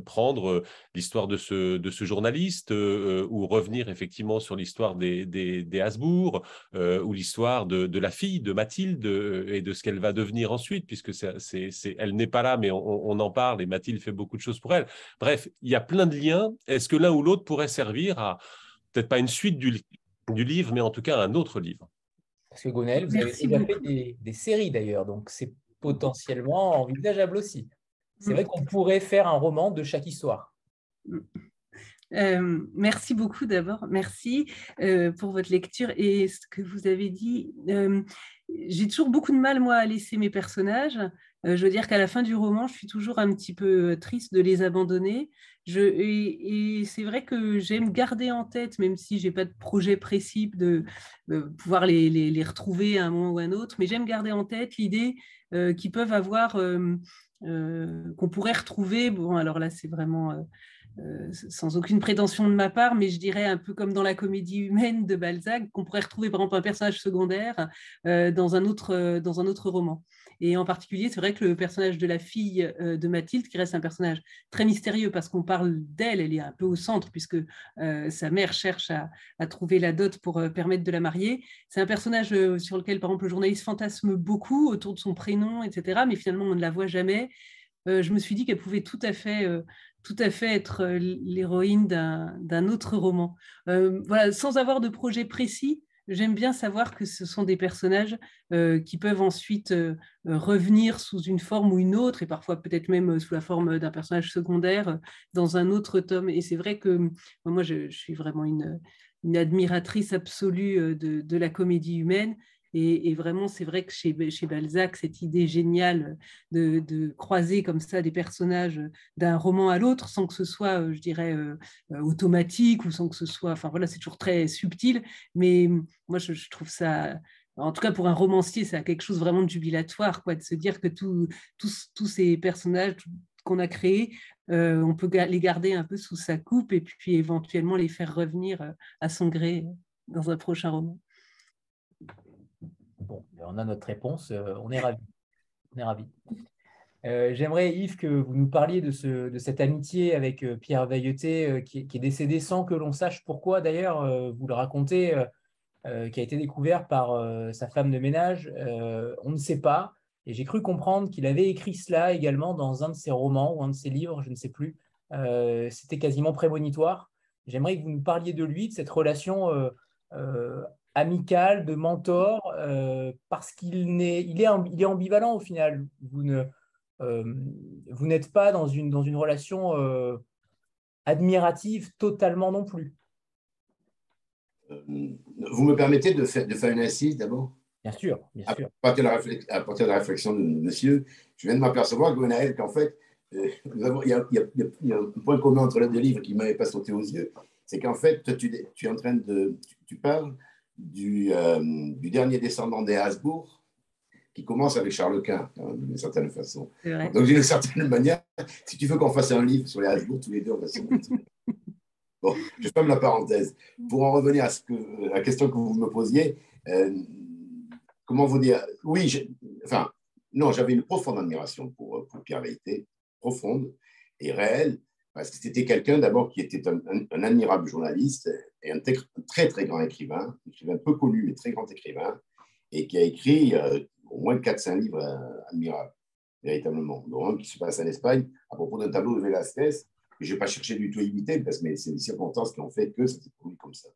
prendre l'histoire de ce, de ce journaliste ou revenir effectivement sur l'histoire des, des, des ou l'histoire de, de, la fille de Mathilde et de ce qu'elle va devenir ensuite, puisque c'est, elle n'est pas là, mais on, on en parle et Mathilde fait beaucoup de choses pour elle. Bref, il y a plein de liens. Est-ce que l'un ou l'autre pourrait servir à peut-être pas une suite du, du livre, mais en tout cas un autre livre. Parce que Gonel, vous avez déjà fait des, séries d'ailleurs, donc c'est potentiellement envisageable aussi. C'est vrai qu'on pourrait faire un roman de chaque histoire. Euh, merci beaucoup d'abord, merci euh, pour votre lecture et ce que vous avez dit. Euh, j'ai toujours beaucoup de mal, moi, à laisser mes personnages. je veux dire qu'à la fin du roman, je suis toujours un petit peu triste de les abandonner. Et, c'est vrai que j'aime garder en tête, même si je n'ai pas de projet précis de, pouvoir les, les, retrouver à un moment ou à un autre, mais j'aime garder en tête l'idée euh, qu'ils peuvent avoir, euh, euh, qu'on pourrait retrouver. Bon, alors là, c'est vraiment sans aucune prétention de ma part, mais je dirais un peu comme dans la comédie humaine de Balzac, qu'on pourrait retrouver par exemple un personnage secondaire dans, un autre, dans un autre roman. Et en particulier, c'est vrai que le personnage de la fille euh, de Mathilde, qui reste un personnage très mystérieux parce qu'on parle d'elle, elle est un peu au centre puisque euh, sa mère cherche à, trouver la dot pour euh, permettre de la marier. C'est un personnage sur lequel, par exemple, le journaliste fantasme beaucoup autour de son prénom, etc. Mais finalement, on ne la voit jamais. je me suis dit qu'elle pouvait tout à fait tout à fait être l'héroïne d'un autre roman. voilà, sans avoir de projet précis, j'aime bien savoir que ce sont des personnages euh, qui peuvent ensuite euh, euh, revenir sous une forme ou une autre, et parfois peut-être même sous la forme d'un personnage secondaire dans un autre tome. Et c'est vrai que moi, je, suis vraiment une, admiratrice absolue de, la comédie humaine. Et, vraiment, c'est vrai que chez, Balzac, cette idée géniale de, croiser comme ça des personnages d'un roman à l'autre sans que ce soit, euh, je dirais, euh, euh, automatique ou sans que ce soit. Enfin voilà, c'est toujours très subtil. Mais moi, je, trouve ça en tout cas pour un romancier, ça a quelque chose vraiment de jubilatoire, quoi, de se dire que tous ces personnages qu'on a créés, on peut les garder un peu sous sa coupe et puis éventuellement les faire revenir à son gré dans un prochain roman. Bon, ben, on a notre réponse, euh, on est ravis. On est. Euh, j'aimerais, Yves, que vous nous parliez de, ce, de cette amitié avec euh, Pierre Veilleté, qui, est décédé sans que l'on sache pourquoi, d'ailleurs, vous le racontez, qui a été découvert par sa femme de ménage. on ne sait pas. Et j'ai cru comprendre qu'il avait écrit cela également dans un de ses romans ou un de ses livres, je ne sais plus. C'était quasiment prémonitoire. J'aimerais que vous nous parliez de lui, de cette relation amical, de mentor, euh, parce qu'il est, il est, il est ambivalent au final. Vous ne, euh, vous n'êtes pas dans une, dans une relation euh, admirative totalement non plus. Vous me permettez de faire, de faire une assise d'abord? Bien sûr, bien sûr. À partir, de la à partir de la réflexion de monsieur, je viens de m'apercevoir, Gwenaël, qu'en fait, il, y a, il, y a, un point commun entre les deux livres qui ne m'avait pas sauté aux yeux, c'est qu'en fait, tu, tu, es en train de, tu parles du, euh, du dernier descendant des Habsbourg, qui commence avec Charles Quint, d'une certaine façon. Donc, d'une certaine manière, si tu veux qu'on fasse un livre sur les Habsbourg, tous les deux, on va se Bon, je ferme la parenthèse. Pour en revenir à, ce que, la question que vous me posiez, euh, comment vous dire Oui, enfin, non, j'avais une profonde admiration pour, pour Pierre Veilleté, profonde et réelle, parce que c'était quelqu'un d'abord qui était un, admirable journaliste et un, très très grand écrivain, écrivain peu connu mais très grand écrivain, et qui a écrit euh, au moins 4-5 livres euh, admirables, véritablement. Dont un qui se passe en Espagne à propos d'un tableau de Velázquez, que je n'ai pas cherché du tout à imiter, parce que c'est les circonstances qui ont fait que ça s'est produit comme ça.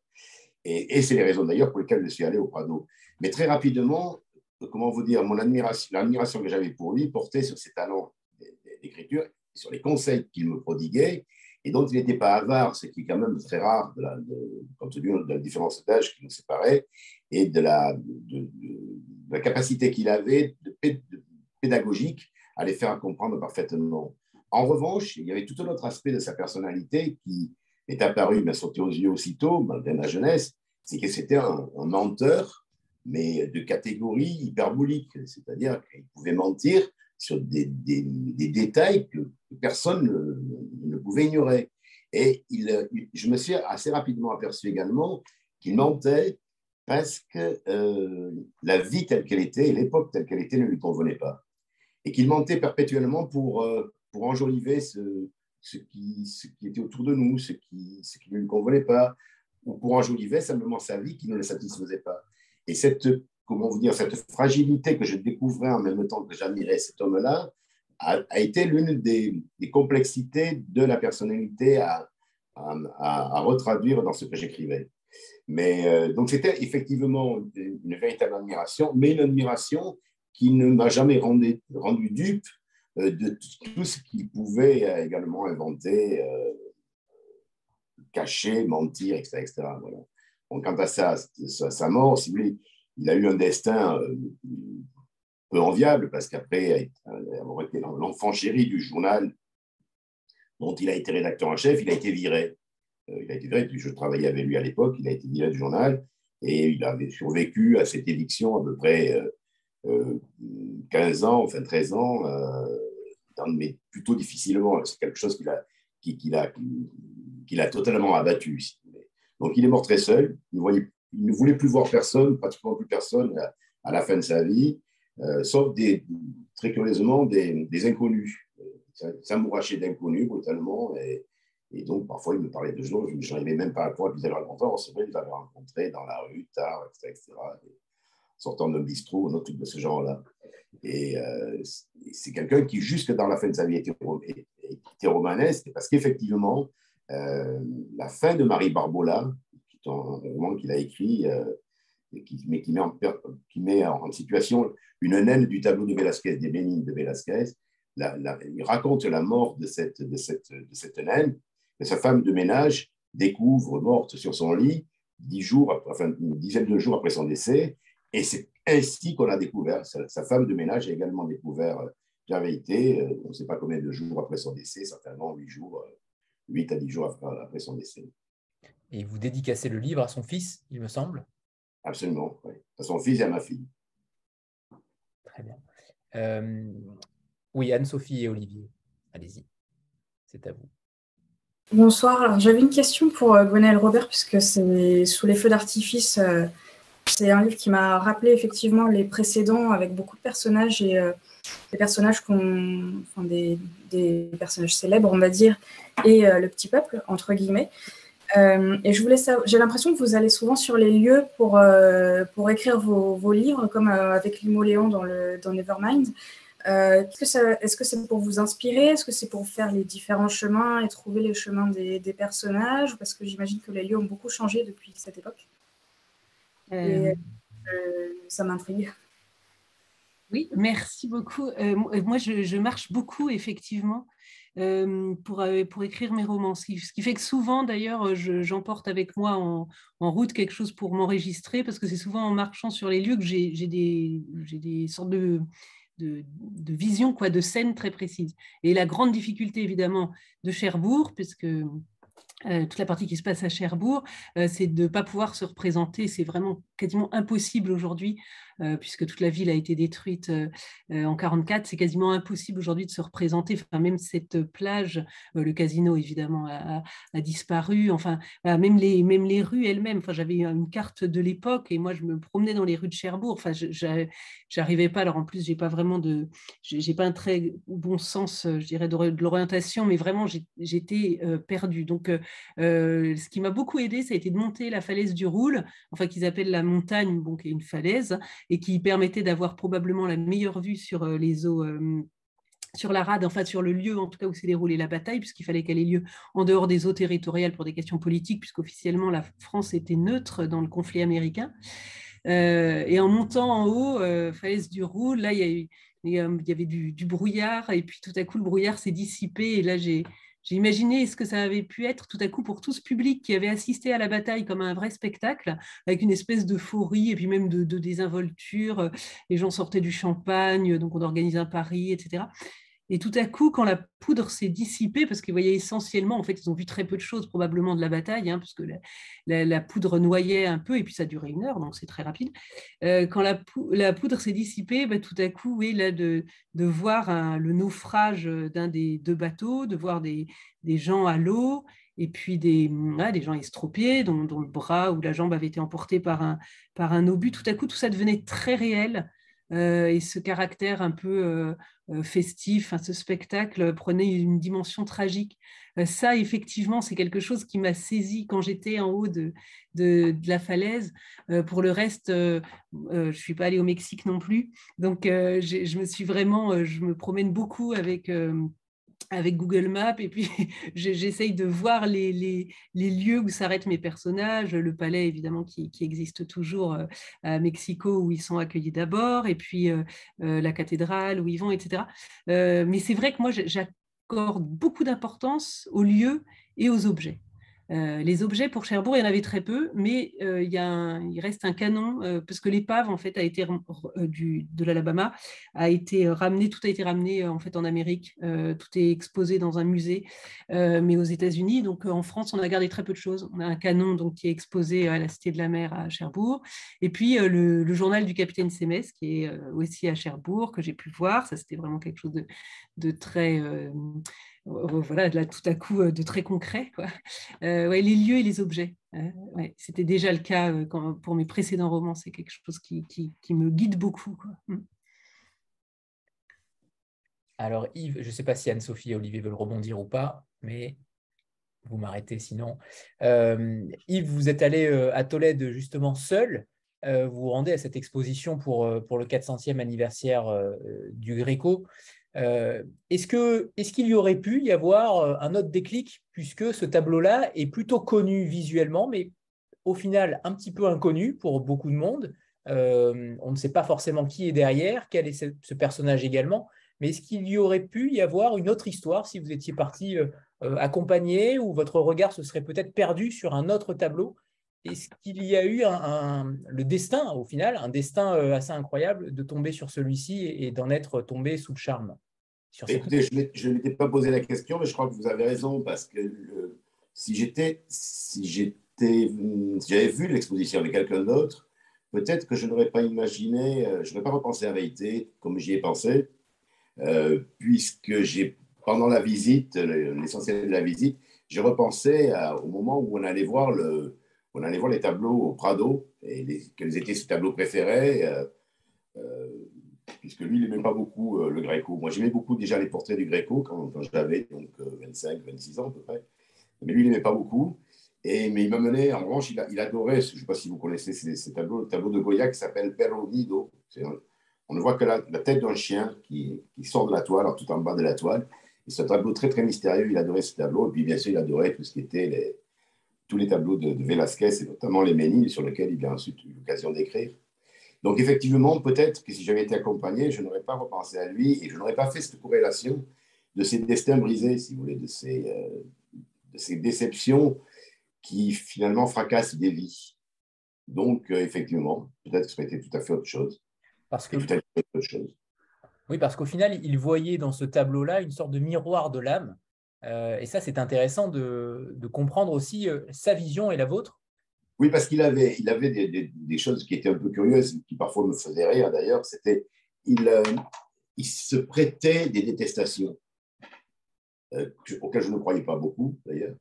Et, et c'est les raisons d'ailleurs pour lesquelles je suis allé au Prado. Mais très rapidement, comment vous dire, mon admiration, l'admiration que j'avais pour lui portait sur ses talents d'écriture sur les conseils qu'il me prodiguait et dont il n'était pas avare, ce qui est quand même très rare de la, de, compte tenu de la différence d'âge qui nous séparait et de la, capacité qu'il avait pédagogique à les faire comprendre parfaitement. En revanche, il y avait tout un autre aspect de sa personnalité qui est apparu, m'a sauté aux yeux aussitôt, malgré ma jeunesse, c'est que c'était un, menteur, mais de catégorie hyperbolique, c'est-à-dire qu'il pouvait mentir sur des, des détails que personne ne, pouvait ignorer. Et il, je me suis assez rapidement aperçu également qu'il mentait parce que euh, la vie telle qu'elle était et l'époque telle qu'elle était ne lui convenait pas. Et qu'il mentait perpétuellement pour, euh, pour enjoliver ce, ce, qui, ce qui était autour de nous, ce qui, ce qui ne lui convenait pas, ou pour enjoliver simplement sa vie qui ne le satisfaisait pas. Et cette, comment vous dire, cette fragilité que je découvrais en même temps que j'admirais cet homme-là a, été l'une des, complexités de la personnalité à, à, à retraduire dans ce que j'écrivais. Mais euh, donc c'était effectivement une, véritable admiration, mais une admiration qui ne m'a jamais rendu, dupe euh, de tout ce qu'il pouvait euh, également inventer, cacher, mentir, etc. etc. Voilà. Quant à sa, sa, mort, il a eu un destin peu enviable parce qu'après avoir été l'enfant chéri du journal dont il a été rédacteur en chef, il a été viré. Euh, il a été viré, je travaillais avec lui à l'époque, il a été viré du journal et il avait survécu à cette éviction à peu près 15 euh, euh, ans, enfin 13 ans, mais plutôt difficilement. C'est quelque chose qu'il a, qu'il a, qu'il a totalement abattu. Donc il est mort très seul, il, ne voulait plus voir personne, pratiquement plus personne à, la fin de sa vie, sauf des, très curieusement des, des inconnus. S'amouracher d'inconnus brutalement et, et donc, parfois, il me parlait de gens, je n'arrivais même pas à croire qu'ils avaient rencontré. C'est vrai, ils avaient rencontré dans la rue, tard, etc., etc. sortant d'un bistrot, un truc de ce genre-là. Et euh, c'est quelqu'un qui, jusque dans la fin de sa vie, était, romanesque, parce qu'effectivement, euh, la fin de Marie Barbola, qui est un roman qu'il a écrit, euh, qui, mais qui met, en, situation une naine du tableau de Velázquez, des Bénines de Velázquez, il raconte la mort de cette, de cette, de cette naine, sa femme de ménage découvre morte sur son lit dix jours, après, enfin, une dizaine de jours après son décès. Et c'est ainsi qu'on a découvert. Sa, femme de ménage a également découvert qu'il avait été, on ne sait pas combien de jours après son décès, certainement huit jours, euh, huit à dix jours après, son décès. Et vous dédicacez le livre à son fils, il me semble? Absolument, oui. À son fils et à ma fille. Très bien. Euh, oui, Anne-Sophie et Olivier, allez-y, c'est à vous. Bonsoir. J'avais une question pour euh, Gwenaël Robert, puisque c'est Sous les feux d'artifice. Euh, c'est un livre qui m'a rappelé effectivement les précédents avec beaucoup de personnages et euh, des personnages enfin, des, personnages célèbres, on va dire, et le petit peuple entre guillemets. Et je voulais j'ai l'impression que vous allez souvent sur les lieux pour, pour écrire vos, vos livres, comme avec Limoléon dans, le, dans Nevermind. Euh, est-ce que c'est pour vous inspirer? Est-ce que c'est pour faire les différents chemins et trouver les chemins des, personnages? Parce que j'imagine que les lieux ont beaucoup changé depuis cette époque. Et, euh. Euh, ça m'intrigue. Oui, merci beaucoup. moi, je, marche beaucoup, effectivement, pour, pour écrire mes romans. Ce qui, fait que souvent, d'ailleurs, j'emporte avec moi en, route quelque chose pour m'enregistrer, parce que c'est souvent en marchant sur les lieux que j'ai des, des sortes de de, vision, quoi, de scène très précise. Et la grande difficulté, évidemment, de Cherbourg, puisque euh, toute la partie qui se passe à Cherbourg, euh, c'est de ne pas pouvoir se représenter. C'est vraiment quasiment impossible aujourd'hui euh, puisque toute la ville a été détruite euh, euh, en 44. C'est quasiment impossible aujourd'hui de se représenter. Enfin, même cette plage, le casino évidemment a, disparu. Enfin, même les même les rues elles-mêmes. Enfin, j'avais une carte de l'époque et moi je me promenais dans les rues de Cherbourg. Enfin, j'arrivais pas. Alors en plus, j'ai pas vraiment de, j'ai pas un très bon sens, je dirais, de, l'orientation, mais vraiment j'étais perdue. Donc, ce qui m'a beaucoup aidé, ça a été de monter la falaise du Roule, enfin qu'ils appellent la montagne, bon, qui est une falaise, et qui permettait d'avoir probablement la meilleure vue sur euh, les eaux euh, sur la rade, enfin sur le lieu en tout cas où s'est déroulée la bataille, puisqu'il fallait qu'elle ait lieu en dehors des eaux territoriales pour des questions politiques, puisqu'officiellement la France était neutre dans le conflit américain. Euh, et en montant en haut, falaise du Roule, là il y, y, avait du, du, brouillard, et puis tout à coup le brouillard s'est dissipé, et là j'ai j'ai imaginé ce que ça avait pu être tout à coup pour tout ce public qui avait assisté à la bataille comme un vrai spectacle, avec une espèce d'euphorie et puis même de, désinvolture. Les gens sortaient du champagne, donc on organise un pari, etc. Et tout à coup, quand la poudre s'est dissipée, parce qu'ils voyaient essentiellement, en fait, ils ont vu très peu de choses probablement de la bataille, hein, parce que la, poudre noyait un peu, et puis ça durait une heure, donc c'est très rapide. Euh, quand la, poudre s'est dissipée, bah, tout à coup, oui, là, de, voir le naufrage d'un des deux bateaux, de voir des, gens à l'eau, et puis des, gens estropiés dont, le bras ou la jambe avait été emporté par un obus. Tout à coup, tout ça devenait très réel. Euh, et ce caractère un peu euh, euh, festif, ce spectacle prenait une dimension tragique. ça, effectivement, c'est quelque chose qui m'a saisi quand j'étais en haut de, de, la falaise. pour le reste, je ne suis pas allée au Mexique non plus. Donc, je me suis vraiment, je me promène beaucoup avec avec Google Maps et puis j'essaye de voir les, lieux où s'arrêtent mes personnages, le palais évidemment qui, qui, existe toujours euh, à Mexico où ils sont accueillis d'abord et puis euh, euh, la cathédrale où ils vont, etc. mais c'est vrai que moi j'accorde beaucoup d'importance aux lieux et aux objets. Euh, les objets pour Cherbourg, il y en avait très peu, mais euh, il, reste un canon euh, parce que l'épave en fait a été de l'Alabama a été ramené, tout a été ramené en fait en Amérique, tout est exposé dans un musée, mais aux États-Unis. Donc en France, on a gardé très peu de choses. On a un canon donc qui est exposé à la Cité de la Mer à Cherbourg, et puis le, journal du capitaine Sémès qui est aussi à Cherbourg que j'ai pu voir. Ça c'était vraiment quelque chose de très voilà, là, tout à coup, euh, de très concret. Quoi. Euh, ouais, les lieux et les objets. Hein, C'était déjà le cas euh, pour mes précédents romans. C'est quelque chose qui, qui, me guide beaucoup. Quoi. Mm. Alors, Yves, je ne sais pas si Anne-Sophie et Olivier veulent rebondir ou pas, mais vous m'arrêtez sinon. Yves, vous êtes allé à Tolède justement seul. vous vous rendez à cette exposition pour, pour le 400e anniversaire du Gréco. Euh, est-ce qu'il est qu'il y aurait pu y avoir euh, un autre déclic, puisque ce tableau-là est plutôt connu visuellement, mais au final un petit peu inconnu pour beaucoup de monde. Euh, On ne sait pas forcément qui est derrière, quel est ce, personnage également, mais est-ce qu'il y aurait pu y avoir une autre histoire si vous étiez parti accompagné ou votre regard se serait peut-être perdu sur un autre tableau est-ce qu'il y a eu un, le destin, au final, un destin assez incroyable de tomber sur celui-ci et, d'en être tombé sous le charme Écoutez, je ne m'étais pas posé la question, mais je crois que vous avez raison, parce que si j'étais, si j'étais, si j'avais vu l'exposition avec quelqu'un d'autre, peut-être que je n'aurais pas imaginé, euh, je n'aurais pas repensé à Veilleté comme j'y ai pensé, euh, puisque j'ai, pendant la visite, l'essentiel de la visite, j'ai repensé au moment où on allait voir le, on allait voir les tableaux au Prado, et quels étaient ses tableaux préférés. Euh, puisque lui, il n'aimait pas beaucoup euh, le Gréco. Moi, j'aimais beaucoup déjà les portraits du Gréco quand, j'avais donc 25, euh, 26 ans à peu près. Mais lui, il n'aimait pas beaucoup. Et, mais il m'a mené, en revanche, il, adorait, je ne sais pas si vous connaissez ces, tableaux, le tableau de Goya qui s'appelle Perro Nido. On ne voit que la, tête d'un chien qui, sort de la toile, tout en bas de la toile. Et un tableau très, très mystérieux. Il adorait ce tableau. Et puis, bien sûr, il adorait tout ce qui était les, tous les tableaux de, de Velázquez, et notamment les Méniles, sur lesquels il a ensuite eu l'occasion d'écrire. Donc effectivement, peut-être que si j'avais été accompagné, je n'aurais pas repensé à lui et je n'aurais pas fait cette corrélation de ces destins brisés, si vous voulez, de ces, euh, de ces déceptions qui finalement fracassent des vies. Donc euh, effectivement, peut-être que ça aurait été tout à fait autre chose. Parce que peut-être autre chose. Oui, parce qu'au final, il voyait dans ce tableau-là une sorte de miroir de l'âme. Euh, et ça, c'est intéressant de, comprendre aussi sa vision et la vôtre oui, parce qu'il avait, il avait des, choses qui étaient un peu curieuses, qui parfois me faisaient rire d'ailleurs. C'était, il, euh, il se prêtait des détestations, euh, auxquelles je ne croyais pas beaucoup d'ailleurs.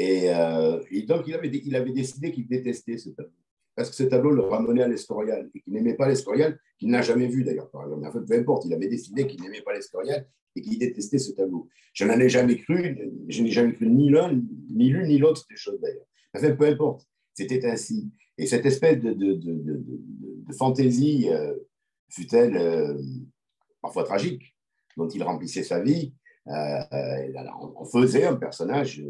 Euh, et, donc, il avait, il avait décidé qu'il détestait ce tableau. Parce que ce tableau le ramenait à l'Escorial et qu'il n'aimait pas l'Escorial, qu'il n'a jamais vu d'ailleurs, par exemple. Mais en fait, peu importe, il avait décidé qu'il n'aimait pas l'Escorial et qu'il détestait ce tableau. Je n'en ai jamais cru, je n'ai jamais cru ni l'un, ni l'une, ni l'autre des choses d'ailleurs. Enfin, peu importe. C'était ainsi. Et cette espèce de, fantaisie, euh, fut-elle euh, parfois tragique, dont il remplissait sa vie, euh, on faisait un personnage,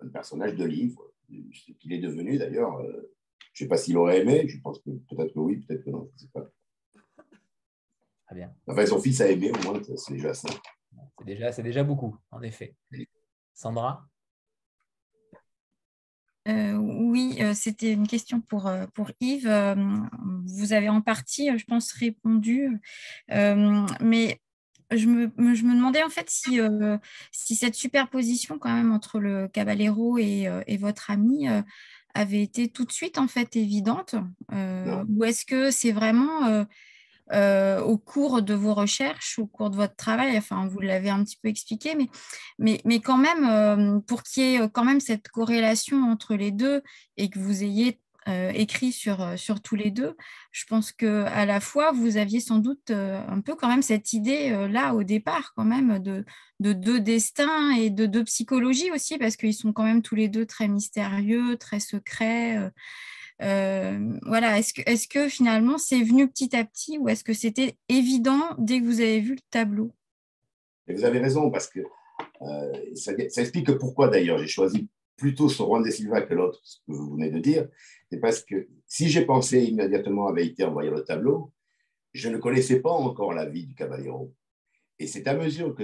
un personnage de livre, ce qu'il est devenu d'ailleurs. Je ne sais pas s'il aurait aimé, je pense que peut-être que oui, peut-être que non, je ne sais pas. Très bien. Enfin, son fils a aimé, au moins, c'est déjà ça. C'est déjà, déjà beaucoup, en effet. Sandra? Euh, oui, euh, c'était une question pour, euh, pour Yves. vous avez en partie, je pense, répondu. mais je me, je me, demandais en fait si, si cette superposition quand même entre le Caballero et, et votre ami avait été tout de suite en fait évidente ou est-ce que c'est vraiment au cours de vos recherches, au cours de votre travail. Enfin, vous l'avez un petit peu expliqué, mais, mais, mais quand même, pour qu'il y ait quand même cette corrélation entre les deux et que vous ayez euh, écrit sur, euh, sur tous les deux. Je pense que à la fois, vous aviez sans doute euh, un peu quand même cette idée là au départ quand même de, de deux destins et de deux psychologies aussi, parce qu'ils sont quand même tous les deux très mystérieux, très secrets. voilà, est-ce que, est que finalement c'est venu petit à petit ou est-ce que c'était évident dès que vous avez vu le tableau? Vous avez raison, parce que ça, ça, explique pourquoi d'ailleurs j'ai choisi plutôt sur Juan de Silva que l'autre, ce que vous venez de dire, c'est parce que si j'ai pensé immédiatement à Veïté en voyant le tableau, je ne connaissais pas encore la vie du Caballero. Et c'est à mesure que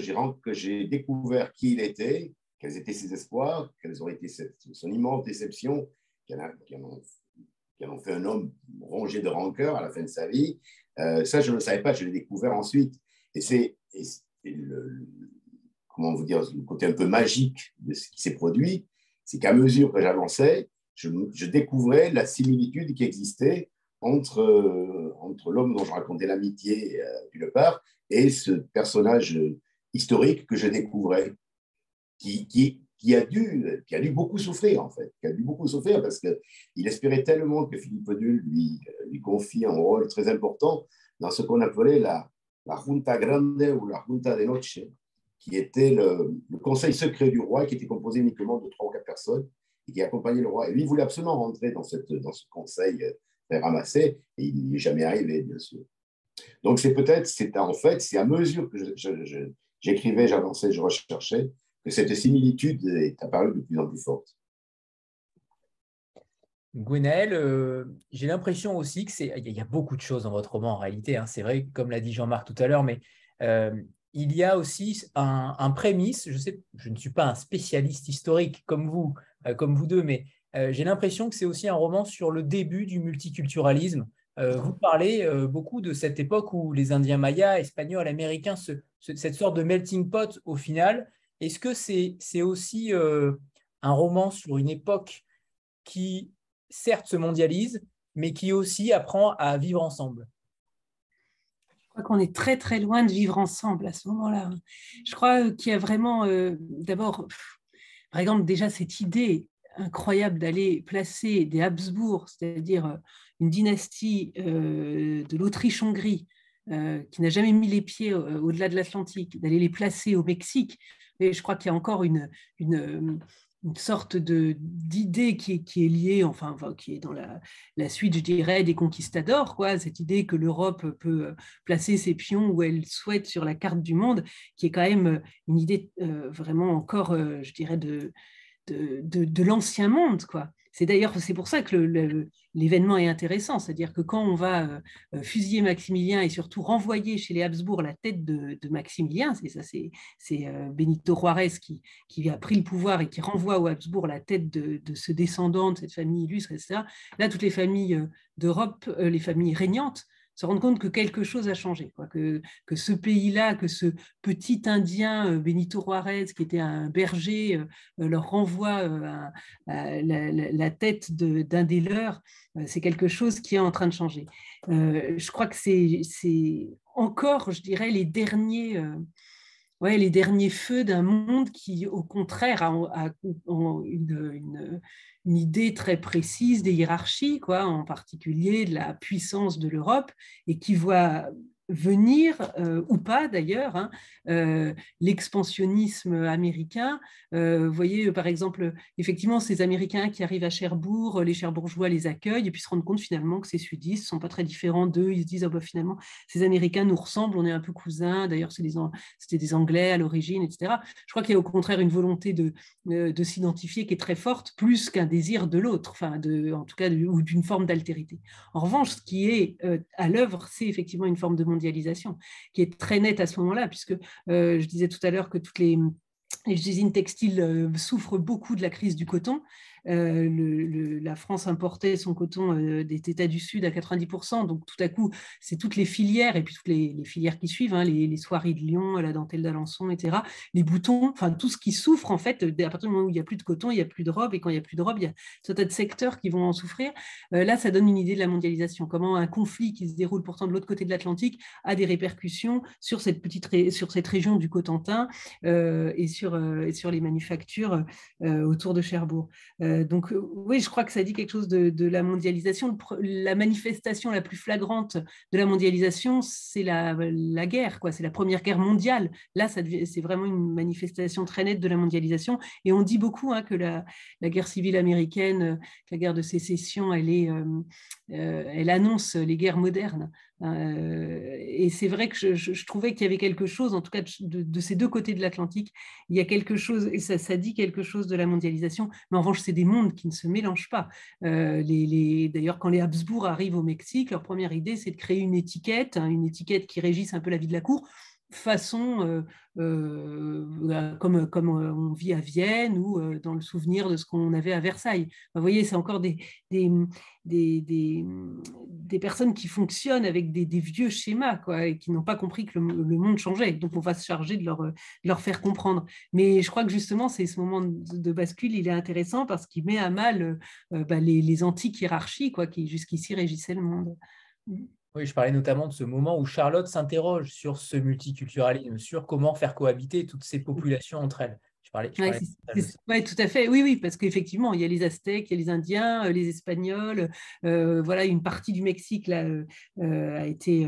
j'ai, découvert qui il était, quels étaient ses espoirs, quelles ont été son immense déception, qui en, ont, fait un homme rongé de rancœur à la fin de sa vie. Euh, ça, je ne le savais pas, je l'ai découvert ensuite. Et c'est, comment vous dire, le côté un peu magique de ce qui s'est produit, c'est qu'à mesure que j'avançais, je, découvrais la similitude qui existait entre, euh, entre l'homme dont je racontais l'amitié, euh, part, et ce personnage historique que je découvrais, qui, qui, a dû, qui a dû beaucoup souffrir, en fait, qui a dû beaucoup souffrir parce qu'il espérait tellement que Philippe Dull lui, lui confie un rôle très important dans ce qu'on appelait la, la Junta Grande ou la Junta de Noche, qui était le, conseil secret du roi, qui était composé uniquement de trois ou quatre personnes, et qui accompagnait le roi. Et lui, il voulait absolument rentrer dans, cette, dans ce conseil euh, très ramassé, et il n'y est jamais arrivé, bien sûr. Donc, c'est peut-être, c'est en fait, c'est à mesure que j'écrivais, j'avançais, je recherchais, que cette similitude est apparue de plus en plus forte. Gwenaël, euh, j'ai l'impression aussi que c'est, y a beaucoup de choses dans votre roman en réalité. Hein. c'est vrai, comme l'a dit Jean-Marc tout à l'heure, mais euh, il y a aussi un, prémisse. Je, ne suis pas un spécialiste historique comme vous, euh, comme vous deux, mais euh, j'ai l'impression que c'est aussi un roman sur le début du multiculturalisme. Euh, vous parlez beaucoup de cette époque où les Indiens mayas, Espagnols, Américains, cette sorte de melting pot au final. Est-ce que c'est aussi un roman sur une époque qui, certes, se mondialise, mais qui aussi apprend à vivre ensemble? Crois qu'on est très très loin de vivre ensemble à ce moment-là. Je crois qu'il y a vraiment, euh, d'abord, par exemple, déjà cette idée incroyable d'aller placer des Habsbourg, c'est-à-dire euh, une dynastie euh, de l'Autriche-Hongrie, qui n'a jamais mis les pieds au-delà de l'Atlantique, d'aller les placer au Mexique. Et je crois qu'il y a encore une, une sorte d'idée qui, est liée, enfin, qui est dans la, la, suite, je dirais, des conquistadors, quoi, cette idée que l'Europe peut euh, placer ses pions où elle souhaite sur la carte du monde, qui est quand même euh, une idée euh, vraiment encore, je dirais, de, de, de l'ancien monde, quoi. C'est d'ailleurs c'est pour ça que l'événement est intéressant, c'est-à-dire que quand on va euh, euh, fusiller Maximilien et surtout renvoyer chez les Habsbourg la tête de, Maximilien, c'est ça, c'est euh, Benito Juarez qui, qui, a pris le pouvoir et qui renvoie aux Habsbourg la tête de, ce descendant de cette famille illustre, etc. Là, toutes les familles d'Europe, les familles régnantes, se rendre compte que quelque chose a changé, que, que ce pays-là, que ce petit Indien euh, Benito Juarez, qui était un berger, euh, leur renvoie euh, la, tête d'un des leurs, c'est quelque chose qui est en train de changer. je crois que c'est encore, je dirais, les derniers ouais, les derniers feux d'un monde qui, au contraire, a, une, idée très précise des hiérarchies, quoi, en particulier de la puissance de l'Europe, et qui voit venir, euh, ou pas d'ailleurs, hein, euh, l'expansionnisme américain. Euh, vous voyez, par exemple, effectivement, ces Américains qui arrivent à Cherbourg, les Cherbourgeois les accueillent et puis se rendent compte finalement que ces sudistes ne sont pas très différents d'eux. Ils se disent, oh, bah, finalement, ces Américains nous ressemblent, on est un peu cousins. D'ailleurs, c'était des Anglais à l'origine, etc. Je crois qu'il y a au contraire une volonté de, de s'identifier qui est très forte, plus qu'un désir de l'autre, enfin, en tout cas, ou d'une forme d'altérité. En revanche, ce qui est à l'œuvre, c'est effectivement une forme de qui est très nette à ce moment-là, puisque euh, je disais tout à l'heure que toutes les, usines textiles euh, souffrent beaucoup de la crise du coton. La France importait son coton des États du Sud à 90%, donc tout à coup, c'est toutes les filières, et puis toutes les, filières qui suivent, hein, les, soieries de Lyon, la dentelle d'Alençon, etc., les boutons, enfin tout ce qui souffre, en fait, à partir du moment où il n'y a plus de coton, il n'y a plus de robe, et quand il n'y a plus de robe, il y a tout un tas de secteurs qui vont en souffrir. là, ça donne une idée de la mondialisation, comment un conflit qui se déroule pourtant de l'autre côté de l'Atlantique a des répercussions sur cette petite sur cette région du Cotentin euh, et, sur, euh, les manufactures euh, autour de Cherbourg. Donc oui, je crois que ça dit quelque chose de, la mondialisation. La manifestation la plus flagrante de la mondialisation, c'est la, guerre. C'est la première guerre mondiale. Là, c'est vraiment une manifestation très nette de la mondialisation. Et on dit beaucoup hein, que la, guerre civile américaine, la guerre de sécession, elle annonce les guerres modernes. Euh, et c'est vrai que je, trouvais qu'il y avait quelque chose, en tout cas de, ces deux côtés de l'Atlantique, il y a quelque chose, et ça, dit quelque chose de la mondialisation, mais en revanche, c'est des mondes qui ne se mélangent pas. Euh, D'ailleurs, quand les Habsbourg arrivent au Mexique, leur première idée, c'est de créer une étiquette, hein, une étiquette qui régisse un peu la vie de la cour, façon euh, euh, comme, comme on vit à Vienne ou euh, dans le souvenir de ce qu'on avait à Versailles. Vous voyez, c'est encore des, des, des, des, personnes qui fonctionnent avec des, vieux schémas quoi, et qui n'ont pas compris que le, monde changeait. Donc, on va se charger de leur, leur faire comprendre. Mais je crois que justement, c'est ce moment de, bascule, il est intéressant parce qu'il met à mal bah, les, les antiques hiérarchies quoi, qui jusqu'ici régissaient le monde. Oui, je parlais notamment de ce moment où Charlotte s'interroge sur ce multiculturalisme, sur comment faire cohabiter toutes ces populations entre elles. Oui, tout à fait. Oui, oui, parce qu'effectivement, il y a les Aztèques, il y a les Indiens, euh, les Espagnols. Euh, voilà, une partie du Mexique là, euh, a été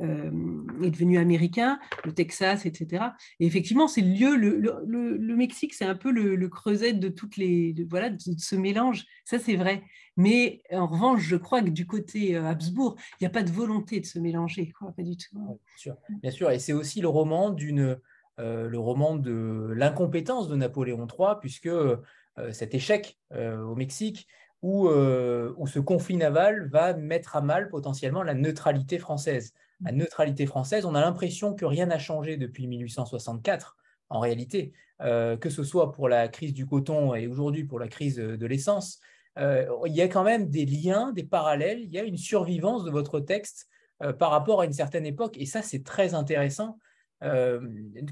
est devenu américain, le Texas, etc. Et effectivement, c'est le lieu. Le, Mexique, c'est un peu le, creuset de toutes les voilà de, ce mélange. Ça, c'est vrai. Mais en revanche, je crois que du côté Habsbourg, il n'y a pas de volonté de se mélanger, quoi, pas du tout. Bien sûr, bien sûr. Et c'est aussi le roman d'une le roman de l'incompétence de Napoléon III, puisque euh, cet échec euh, au Mexique, où, ce conflit naval va mettre à mal potentiellement la neutralité française. La neutralité française, on a l'impression que rien n'a changé depuis 1864, en réalité, que ce soit pour la crise du coton et aujourd'hui pour la crise de l'essence. il y a quand même des liens, des parallèles, il y a une survivance de votre texte par rapport à une certaine époque, et ça c'est très intéressant euh,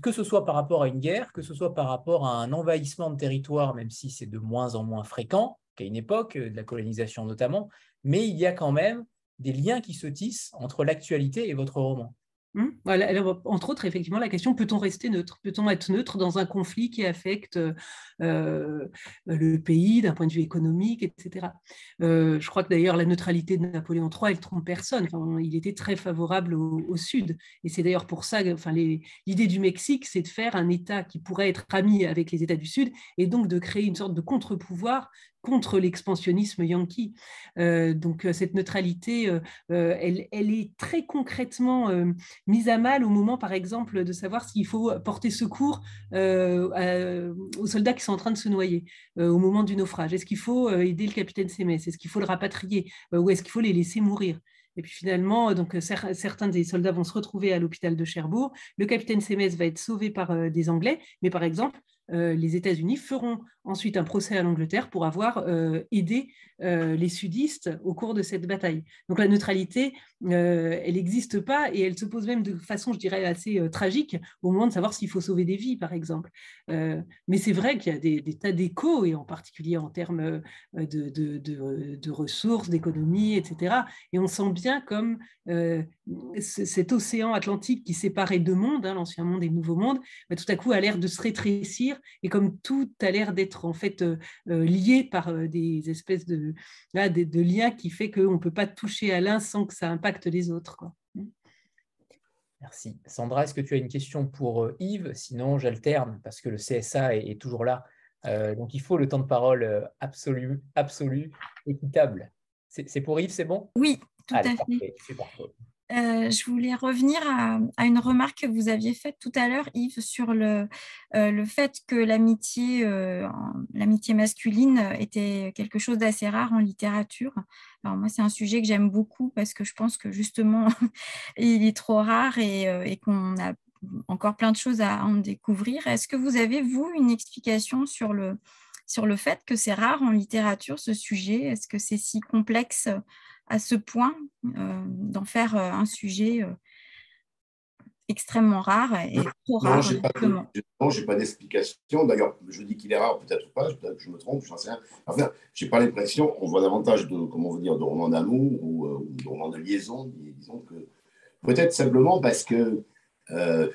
que ce soit par rapport à une guerre, que ce soit par rapport à un envahissement de territoire, même si c'est de moins en moins fréquent qu'à une époque, euh, de la colonisation notamment, mais il y a quand même des liens qui se tissent entre l'actualité et votre roman. Mmh. Voilà, entre autres, effectivement, la question peut-on rester neutre? Peut-on être neutre dans un conflit qui affecte euh, le pays d'un point de vue économique, etc. Euh, je crois que d'ailleurs, la neutralité de Napoléon III, elle trompe personne. il était très favorable au, Sud. Et c'est d'ailleurs pour ça, enfin, l'idée du Mexique, c'est de faire un État qui pourrait être ami avec les États du Sud et donc de créer une sorte de contre-pouvoir contre l'expansionnisme yankee. Euh, donc euh, cette neutralité, euh, elle, est très concrètement mise à mal au moment, par exemple, de savoir s'il faut porter secours aux soldats qui sont en train de se noyer au moment du naufrage. Est-ce qu'il faut aider le capitaine Sémès? Est-ce qu'il faut le rapatrier? Ou est-ce qu'il faut les laisser mourir? Et puis finalement, donc, certains des soldats vont se retrouver à l'hôpital de Cherbourg. Le capitaine Sémès va être sauvé par des Anglais, mais par exemple, les États-Unis feront ensuite un procès à l'Angleterre pour avoir euh, aidé euh, les sudistes au cours de cette bataille. Donc la neutralité, euh, elle n'existe pas et elle se pose même de façon, je dirais, assez tragique au moment de savoir s'il faut sauver des vies, par exemple. mais c'est vrai qu'il y a des, tas d'échos, et en particulier en termes de, de, ressources, d'économie, etc. Et on sent bien comme cet océan Atlantique qui séparait deux mondes, hein, l'ancien monde et le nouveau monde, bah, tout à coup a l'air de se rétrécir et comme tout a l'air d'être en fait euh, euh, liés par euh, des espèces de, de, liens qui fait qu'on ne peut pas toucher à l'un sans que ça impacte les autres. Quoi. Merci. Sandra, est-ce que tu as une question pour Yves? Sinon, j'alterne parce que le CSA est, toujours là. donc, il faut le temps de parole absolu, absolu, équitable. C'est pour Yves, c'est bon? Oui, tout à fait. C'est parfait. Euh, je voulais revenir à, une remarque que vous aviez faite tout à l'heure, Yves, sur le, euh, le fait que l'amitié, euh, l'amitié masculine était quelque chose d'assez rare en littérature. Alors moi, c'est un sujet que j'aime beaucoup parce que je pense que justement, il est trop rare et, et qu'on a encore plein de choses à en découvrir. Est-ce que vous avez, vous, une explication sur le, sur le fait que c'est rare en littérature ce sujet? Est-ce que c'est si complexe? À ce point d'en faire un sujet extrêmement rare et trop rare. Non, je n'ai pas d'explication. D'ailleurs, je dis qu'il est rare, peut-être pas, peut-être que je me trompe, je n'en sais rien. Enfin, je n'ai pas l'impression, on voit davantage de, comment vous dire, de romans d'amour ou, euh, de romans de liaison, disons que peut-être simplement parce que euh,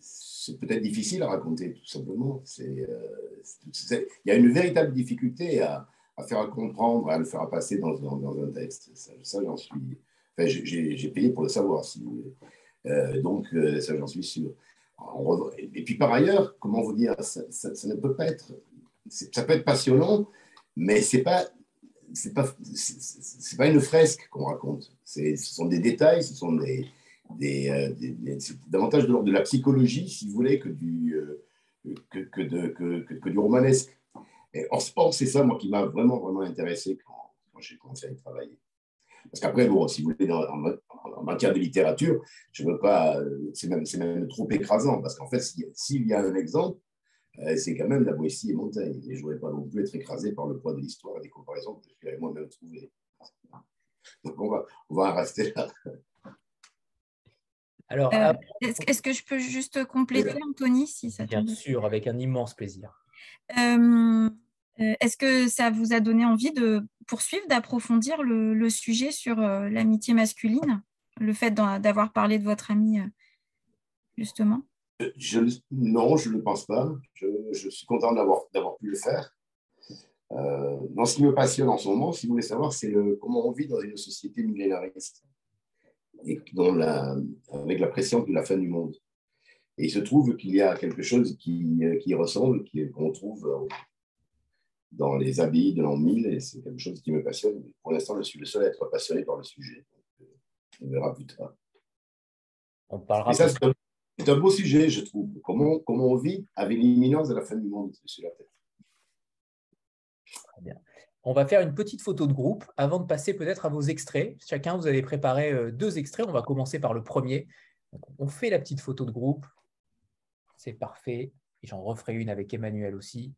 c'est peut-être difficile à raconter, tout simplement. Euh, il y a une véritable difficulté à, faire comprendre, à le faire passer dans, un texte. Ça, j'en suis. Enfin, j'ai payé pour le savoir, si vous voulez. Euh, donc, euh, ça, j'en suis sûr. Et puis par ailleurs, comment vous dire, ça, ne peut pas être, ça peut être passionnant, mais c'est pas, c'est pas, c'est pas une fresque qu'on raconte. Ce sont des détails, ce sont des, euh, davantage de l'ordre de la psychologie, si vous voulez, que du, que, de, que, que, du romanesque. Et en sport, c'est ça, moi, qui m'a vraiment, vraiment intéressé quand, quand j'ai commencé à y travailler. Parce qu'après, bon, si vous voulez, en, matière de littérature, je veux pas, c'est même, même, trop écrasant, parce qu'en fait, s'il y a un exemple, euh, c'est quand même la Boétie et Montaigne. Et je ne voudrais pas non plus être écrasé par le poids de l'histoire et des comparaisons que je vais moi-même trouver. Donc, on va, on va en rester là. Alors, euh, est-ce, que je peux juste compléter, Anthony, si ça Bien sûr, avec un immense plaisir. Euh, est-ce que ça vous a donné envie de poursuivre, d'approfondir le, sujet sur euh, l'amitié masculine, le fait d'avoir parlé de votre ami, euh, justement? Non, je ne pense pas. Je, suis content d'avoir pu le faire. ce qui me passionne en ce moment, si vous voulez savoir, c'est comment on vit dans une société millénariste et la, avec la pression de la fin du monde. Et il se trouve qu'il y a quelque chose qui, qui ressemble, qu'on trouve dans les abbayes de l'an 1000 et c'est quelque chose qui me passionne. Pour l'instant, je suis le seul à être passionné par le sujet. Euh, on verra plus tard. On parlera. ça, c'est un, beau sujet, je trouve. Comment, comment on vit avec l'imminence de la fin du monde sur la tête. Très bien. On va faire une petite photo de groupe avant de passer peut-être à vos extraits. Chacun, vous avez préparé euh, deux extraits. On va commencer par le premier. on fait la petite photo de groupe. C'est parfait. J'en referai une avec Emmanuel aussi.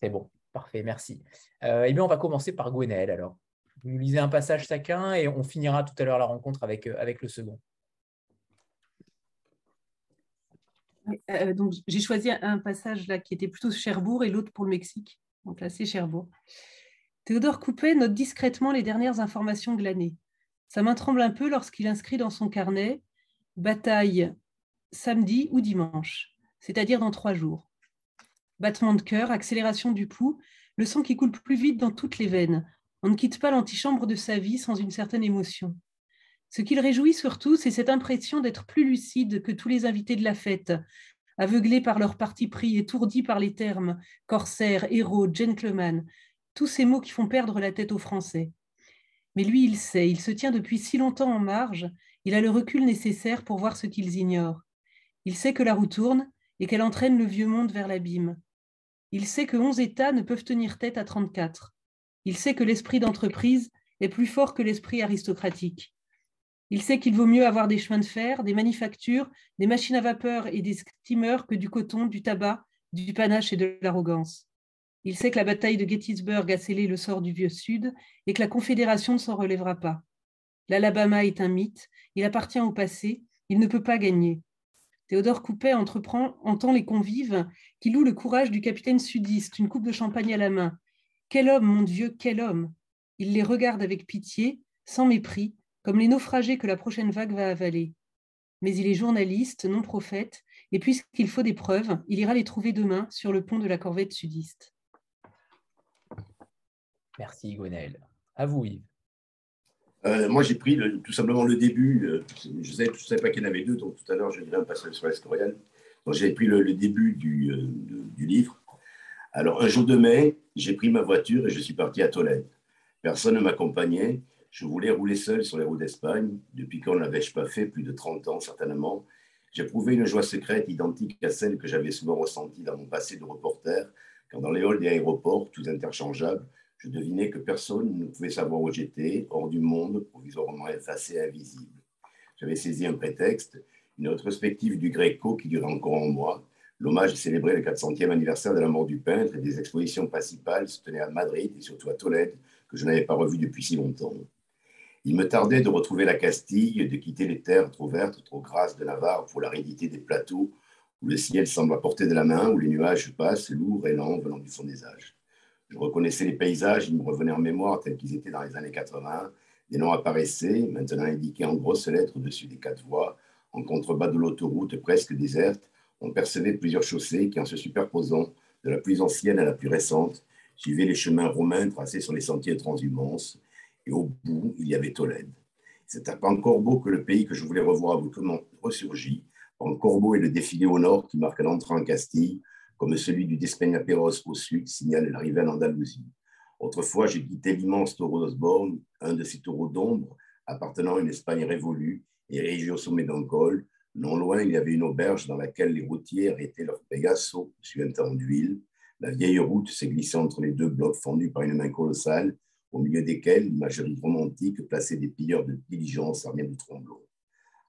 C'est bon, parfait, merci. Euh, eh bien, on va commencer par Gwenaël alors. Vous nous lisez un passage chacun et on finira tout à l'heure la rencontre avec, euh, avec le second. Euh, donc, j'ai choisi un passage là qui était plutôt Cherbourg et l'autre pour le Mexique. Donc là, c'est Cherbourg. Théodore Coupet note discrètement les dernières informations glanées. Sa main tremble un peu lorsqu'il inscrit dans son carnet bataille samedi ou dimanche, c'est-à-dire dans trois jours battement de cœur, accélération du pouls, le sang qui coule plus vite dans toutes les veines. On ne quitte pas l'antichambre de sa vie sans une certaine émotion. Ce qui le réjouit surtout, c'est cette impression d'être plus lucide que tous les invités de la fête, aveuglés par leur parti pris, étourdis par les termes corsaire, héros, gentleman, tous ces mots qui font perdre la tête aux Français. Mais lui, il sait, il se tient depuis si longtemps en marge, il a le recul nécessaire pour voir ce qu'ils ignorent. Il sait que la roue tourne et qu'elle entraîne le vieux monde vers l'abîme. Il sait que 11 États ne peuvent tenir tête à 34. Il sait que l'esprit d'entreprise est plus fort que l'esprit aristocratique. Il sait qu'il vaut mieux avoir des chemins de fer, des manufactures, des machines à vapeur et des steamers que du coton, du tabac, du panache et de l'arrogance. Il sait que la bataille de Gettysburg a scellé le sort du vieux Sud et que la Confédération ne s'en relèvera pas. L'Alabama est un mythe, il appartient au passé, il ne peut pas gagner. Théodore Coupet entreprend, entend les convives qui louent le courage du capitaine sudiste, une coupe de champagne à la main. Quel homme, mon Dieu, quel homme Il les regarde avec pitié, sans mépris, comme les naufragés que la prochaine vague va avaler. Mais il est journaliste, non prophète, et puisqu'il faut des preuves, il ira les trouver demain sur le pont de la corvette sudiste. Merci Gwenaël. À vous Yves. Euh, moi, j'ai pris tout simplement le début. Euh, je ne savais, pas qu'il y en avait deux, donc tout à l'heure, je un passage sur l'historienne. Donc, j'ai pris le, début du, euh, du, livre. Alors, un jour de mai, j'ai pris ma voiture et je suis parti à Tolède. Personne ne m'accompagnait. Je voulais rouler seul sur les routes d'Espagne. Depuis quand ne l'avais-je pas fait? Plus de 30 ans, certainement. J'éprouvais une joie secrète identique à celle que j'avais souvent ressentie dans mon passé de reporter, quand dans les halls des aéroports, tous interchangeables, je devinais que personne ne pouvait savoir où j'étais, hors du monde, provisoirement effacé, invisible. J'avais saisi un prétexte, une rétrospective du Gréco qui durait encore en moi, L'hommage célébré le 400e anniversaire de la mort du peintre et des expositions principales se tenaient à Madrid et surtout à Tolède, que je n'avais pas revu depuis si longtemps. Il me tardait de retrouver la Castille, de quitter les terres trop vertes, trop grasses de Navarre pour l'aridité des plateaux, où le ciel semble à portée de la main, où les nuages passent lourds et lents venant du fond des âges. Je reconnaissais les paysages, ils me revenaient en mémoire tels qu'ils étaient dans les années 80. Des noms apparaissaient, maintenant indiqués en grosses lettres au-dessus des quatre voies, en contrebas de l'autoroute presque déserte, on percevait plusieurs chaussées qui, en se superposant de la plus ancienne à la plus récente, suivaient les chemins romains tracés sur les sentiers transhumance. Et au bout, il y avait Tolède. C'est à Pancorbo que le pays que je voulais revoir brusquement ressurgit. Pancorbo est le défilé au nord qui marque l'entrée en Castille, comme celui du Despeñaperros au sud signale l'arrivée en Andalousie. Autrefois, j'ai quitté l'immense taureau d'Osborne, un de ces taureaux d'ombre appartenant à une Espagne révolue et érigé au sommet d'un col, non loin, il y avait une auberge dans laquelle les routiers arrêtaient leur Pegaso, suintant d'huile. La vieille route s'est glissée entre les deux blocs fendus par une main colossale, au milieu desquels l'imagerie romantique plaçait des pilleurs de diligence armés de tromblons.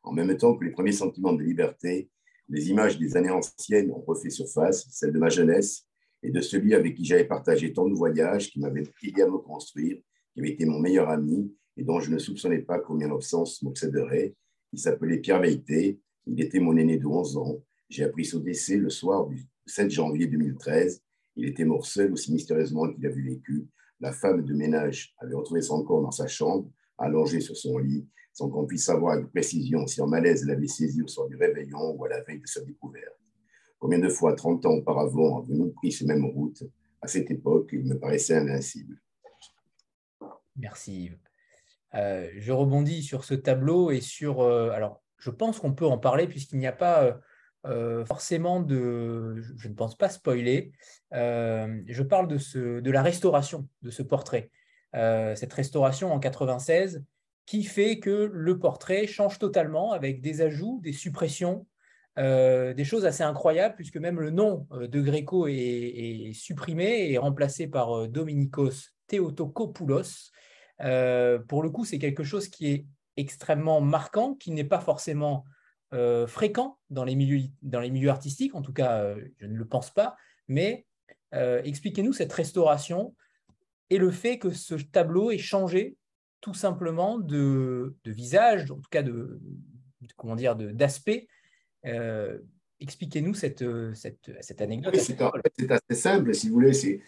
En même temps que les premiers sentiments de liberté, les images des années anciennes ont refait surface, celles de ma jeunesse et de celui avec qui j'avais partagé tant de voyages, qui m'avait aidé à me construire, qui avait été mon meilleur ami et dont je ne soupçonnais pas combien l'absence m'obséderait. Il s'appelait Pierre Veilleté il était mon aîné de 11 ans. J'ai appris son décès le soir du 7 janvier 2013. Il était mort seul aussi mystérieusement qu'il avait vécu. La femme de ménage avait retrouvé son corps dans sa chambre, allongé sur son lit, sans qu'on puisse savoir avec précision si un malaise l'avait saisi au soir du réveillon ou à la veille de sa découverte. Combien de fois, 30 ans auparavant, avons-nous pris ces mêmes routes? À cette époque, il me paraissait invincible. Merci Yves. Euh, je rebondis sur ce tableau et sur. Euh, alors, je pense qu'on peut en parler puisqu'il n'y a pas euh, forcément de, je ne pense pas spoiler. Je parle de, ce, de la restauration de ce portrait. Cette restauration en 96 qui fait que le portrait change totalement avec des ajouts, des suppressions, des choses assez incroyables puisque même le nom de Gréco est, supprimé et remplacé par Dominikos Theotokopoulos. pour le coup, c'est quelque chose qui est extrêmement marquant, qui n'est pas forcément euh, fréquent dans les, milieux, dans les milieux artistiques, en tout cas, euh, je ne le pense pas, mais euh, expliquez-nous cette restauration et le fait que ce tableau ait changé tout simplement de, visage, en tout cas de, comment dire, d'aspect. expliquez-nous cette, cette, cette anecdote. c'est assez simple, si vous voulez. C'est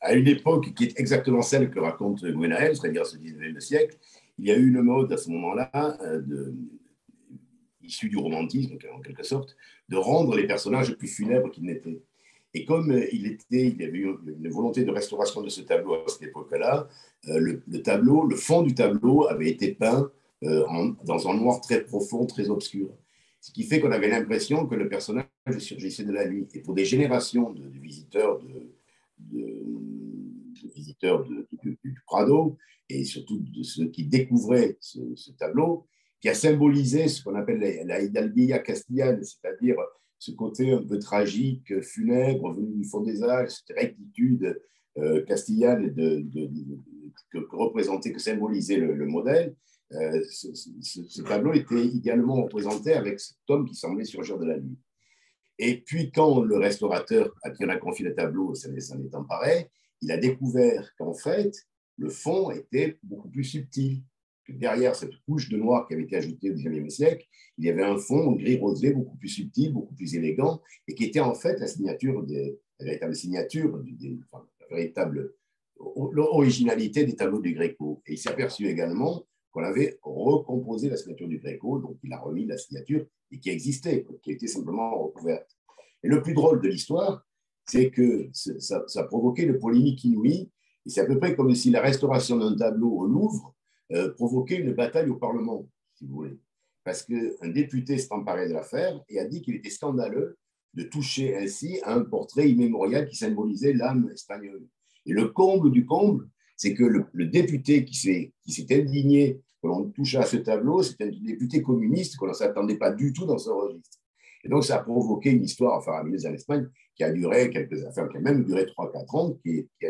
à une époque qui est exactement celle que raconte Gwenaël, c'est-à-dire ce 19e siècle, il y a eu une mode à ce moment-là, euh, issue du romantisme en quelque sorte, de rendre les personnages plus funèbres qu'ils n'étaient. Et comme euh, il, y avait eu une volonté de restauration de ce tableau à cette époque-là, euh, le, tableau, le fond du tableau avait été peint dans un noir très profond, très obscur. Ce qui fait qu'on avait l'impression que le personnage surgissait de la nuit. Et pour des générations de, visiteurs de, visiteurs du Prado, et surtout de ceux qui découvraient ce, tableau, qui a symbolisé ce qu'on appelle la, hidalguilla castillane, c'est-à-dire ce côté un peu tragique, funèbre, venu du fond des âges, cette rectitude euh, castillane de, que, représentait, que symbolisait le, modèle. Euh, ce, tableau était également représenté avec cet homme qui semblait surgir de la nuit. Et puis, quand le restaurateur à qui on a confié le tableau s'en est emparé, il a découvert qu'en fait, le fond était beaucoup plus subtil. Derrière cette couche de noir qui avait été ajoutée au XIXe siècle, il y avait un fond gris rosé beaucoup plus subtil, beaucoup plus élégant, et qui était en fait la signature, la véritable signature, la véritable originalité des tableaux du Gréco. Et il s'est aperçu également qu'on avait recomposé la signature du Gréco, donc il a remis la signature et qui existait, qui était simplement recouverte. Et le plus drôle de l'histoire, c'est que ça, ça a provoqué une polémique inouïe et c'est à peu près comme si la restauration d'un tableau au Louvre euh, provoquait une bataille au Parlement, si vous voulez. Parce qu'un député s'est emparé de l'affaire et a dit qu'il était scandaleux de toucher ainsi à un portrait immémorial qui symbolisait l'âme espagnole. Et le comble du comble, c'est que le, député qui s'est indigné que l'on touche à ce tableau, c'est un député communiste qu'on ne s'attendait pas du tout dans ce registre. Et donc, ça a provoqué une histoire faramineuse en Espagne qui a duré quelques affaires, qui a même duré 3-4 ans, qui, a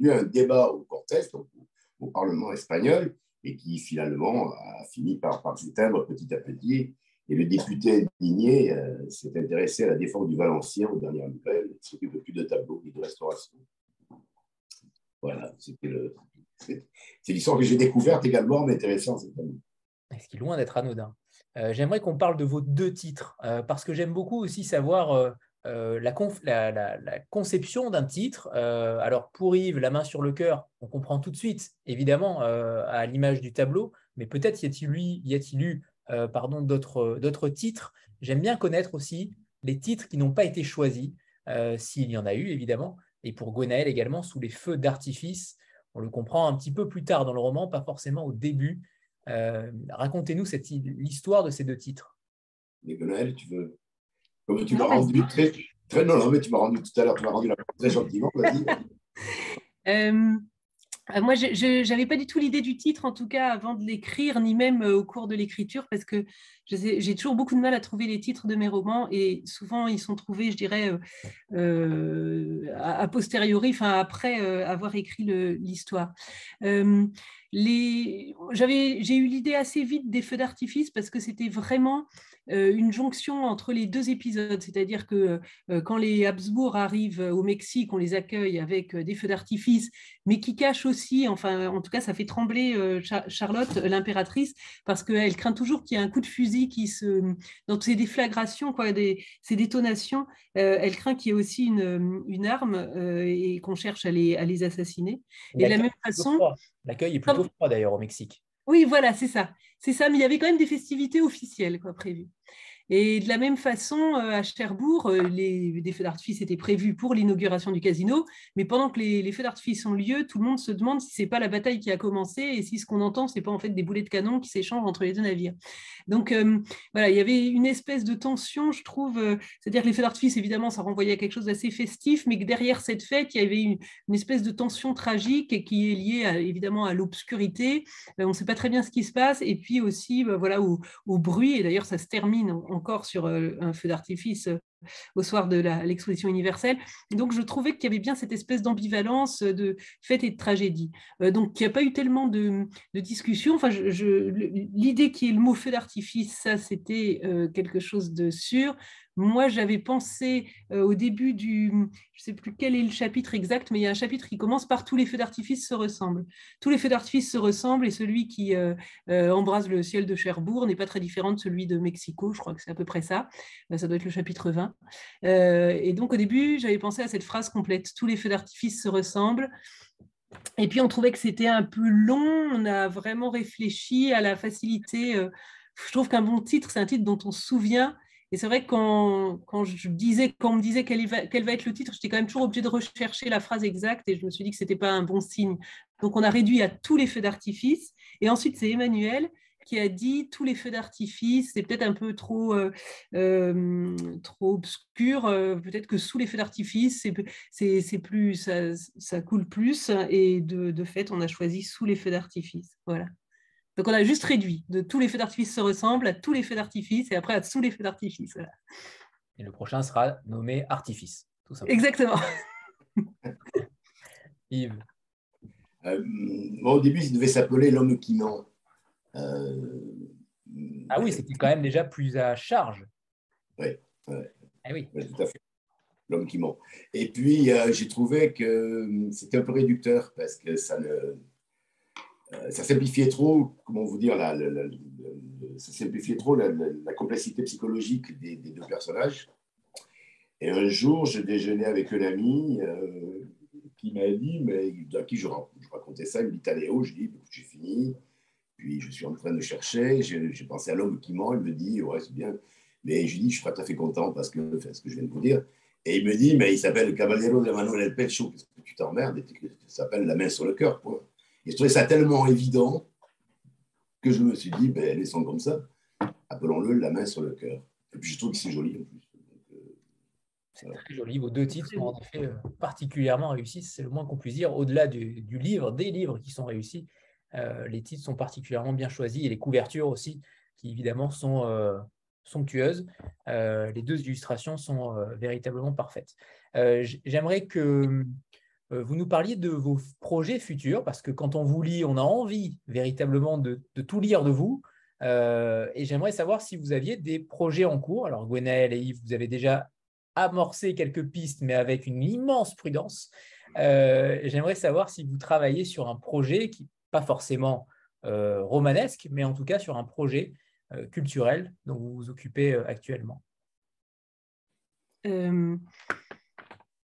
eu un débat au Cortés, au, Parlement espagnol, et qui finalement a fini par, par s'éteindre petit à petit. Et le député indigné s'est intéressé à la défense du Valencien aux dernières nouvelles. Il s'occupe plus de tableaux ni de restauration. Voilà, c'est l'histoire que j'ai découverte également, mais intéressante cette année. Ce qui est loin d'être anodin. Euh, j'aimerais qu'on parle de vos deux titres, euh, parce que j'aime beaucoup aussi savoir euh, la, conception d'un titre. alors pour Yves, La main sur le cœur, on comprend tout de suite, évidemment, à l'image du tableau, mais peut-être y a-t-il eu, pardon, d'autres titres. J'aime bien connaître aussi les titres qui n'ont pas été choisis, s'il y en a eu, évidemment, et pour Gwenaël également, sous les feux d'artifice. On le comprend un petit peu plus tard dans le roman, pas forcément au début. Euh, racontez-nous l'histoire de ces deux titres. Mais Gwenaël, tu veux. Comme tu m'as rendu très, très. Non, non, mais tu m'as rendu tout à l'heure, tu m'as rendu la très gentiment, vas-y. euh, euh, moi, je n'avais pas du tout l'idée du titre, en tout cas, avant de l'écrire, ni même euh, au cours de l'écriture, parce que j'ai toujours beaucoup de mal à trouver les titres de mes romans, et souvent, ils sont trouvés, je dirais, euh, a, posteriori, enfin, après avoir écrit l'histoire. J'ai eu l'idée assez vite des feux d'artifice, parce que c'était vraiment une jonction entre les deux épisodes, c'est-à-dire que quand les Habsbourg arrivent au Mexique, on les accueille avec des feux d'artifice, mais qui cachent aussi, enfin en tout cas ça fait trembler Charlotte, l'impératrice, parce qu'elle craint toujours qu'il y ait un coup de fusil qui se... Dans ces déflagrations, quoi, des, ces détonations, elle craint qu'il y ait aussi une, une arme et qu'on cherche à les, à les assassiner. Et de la même façon... L'accueil est plutôt froid d'ailleurs au Mexique. Oui, voilà, c'est ça. C'est ça, mais il y avait quand même des festivités officielles quoi, prévues. Et de la même façon, euh, à Cherbourg, euh, les, feux d'artifice étaient prévus pour l'inauguration du casino, mais pendant que les, feux d'artifice ont lieu, tout le monde se demande si c'est pas la bataille qui a commencé et si ce qu'on entend, c'est pas en fait des boulets de canon qui s'échangent entre les deux navires. Donc euh, voilà, il y avait une espèce de tension, je trouve, c'est-à-dire que les feux d'artifice, évidemment, ça renvoyait à quelque chose d'assez festif, mais que derrière cette fête, il y avait une, espèce de tension tragique qui est liée évidemment à l'obscurité. on ne sait pas très bien ce qui se passe, et puis aussi bah, voilà, au bruit, et d'ailleurs ça se termine encore sur euh, un feu d'artifice euh, au soir de l'exposition universelle. Donc, je trouvais qu'il y avait bien cette espèce d'ambivalence de fête et de tragédie. Euh, donc, il n'y a pas eu tellement de, de discussion. Enfin, l'idée qu'il y ait le mot feu d'artifice, ça, c'était quelque chose de sûr. Moi, j'avais pensé euh, au début du, je ne sais plus quel est le chapitre exact, mais il y a un chapitre qui commence par tous les feux d'artifice se ressemblent. Tous les feux d'artifice se ressemblent et celui qui euh, euh, embrase le ciel de Cherbourg n'est pas très différent de celui de Mexico. Je crois que c'est à peu près ça. ça doit être le chapitre 20. Et donc au début, j'avais pensé à cette phrase complète. Tous les feux d'artifice se ressemblent. Et puis on trouvait que c'était un peu long. On a vraiment réfléchi à la facilité. je trouve qu'un bon titre, c'est un titre dont on se souvient et c'est vrai que quand, quand, je disais, quand on me disait quel va, quel va être le titre, j'étais quand même toujours obligée de rechercher la phrase exacte et je me suis dit que ce n'était pas un bon signe. Donc on a réduit à tous les feux d'artifice. Et ensuite, c'est Emmanuel qui a dit tous les feux d'artifice, c'est peut-être un peu trop, euh, euh, trop obscur, euh, peut-être que sous les feux d'artifice, c'est, plus, ça, ça, coule plus, et de, de fait, on a choisi sous les feux d'artifice. Voilà. Donc on a juste réduit de tous les feux d'artifice se ressemblent à tous les feux d'artifice et après à tous les feux d'artifice. Et le prochain sera nommé artifice. Tout Exactement. Yves. Euh, au début, il devait s'appeler l'homme qui ment. Euh, ah oui, c'était quand même déjà plus à charge. Oui, ouais. Ah oui. tout à fait. L'homme qui ment. Et puis, euh, j'ai trouvé que c'était un peu réducteur parce que ça ne euh, ça simplifiait trop, comment vous dire, la, ça simplifiait trop la, complexité psychologique des, deux personnages. Et un jour, je déjeunais avec un ami euh, qui m'a dit, mais à qui je, racontais ça, il me dit Taléo, je dis, j'ai fini, puis je suis en train de chercher, j'ai pensé à l'homme qui ment, il me dit, ouais, c'est bien, mais je dis, je suis pas tout à fait content parce que, ce que je viens de vous dire, et il me dit, mais il s'appelle Caballero de Manuel El Pecho, qu'est-ce que tu t'emmerdes, il s'appelle La main sur le cœur. Et je trouvais ça tellement évident que je me suis dit, ben, laissons comme ça, appelons-le la main sur le cœur. Et puis je trouve que c'est joli en plus. C'est très joli. Vos deux titres sont en effet particulièrement réussis, c'est le moins qu'on puisse dire. Au-delà du, livre, des livres qui sont réussis, les titres sont particulièrement bien choisis et les couvertures aussi, qui évidemment sont somptueuses. les deux illustrations sont véritablement parfaites. J'aimerais que euh, vous nous parliez de vos projets futurs, parce que quand on vous lit, on a envie véritablement de, tout lire de vous. et j'aimerais savoir si vous aviez des projets en cours. Alors, Gwenaël et Yves, vous avez déjà amorcé quelques pistes, mais avec une immense prudence. j'aimerais savoir si vous travaillez sur un projet qui, pas forcément romanesque, mais en tout cas sur un projet culturel dont vous vous occupez actuellement.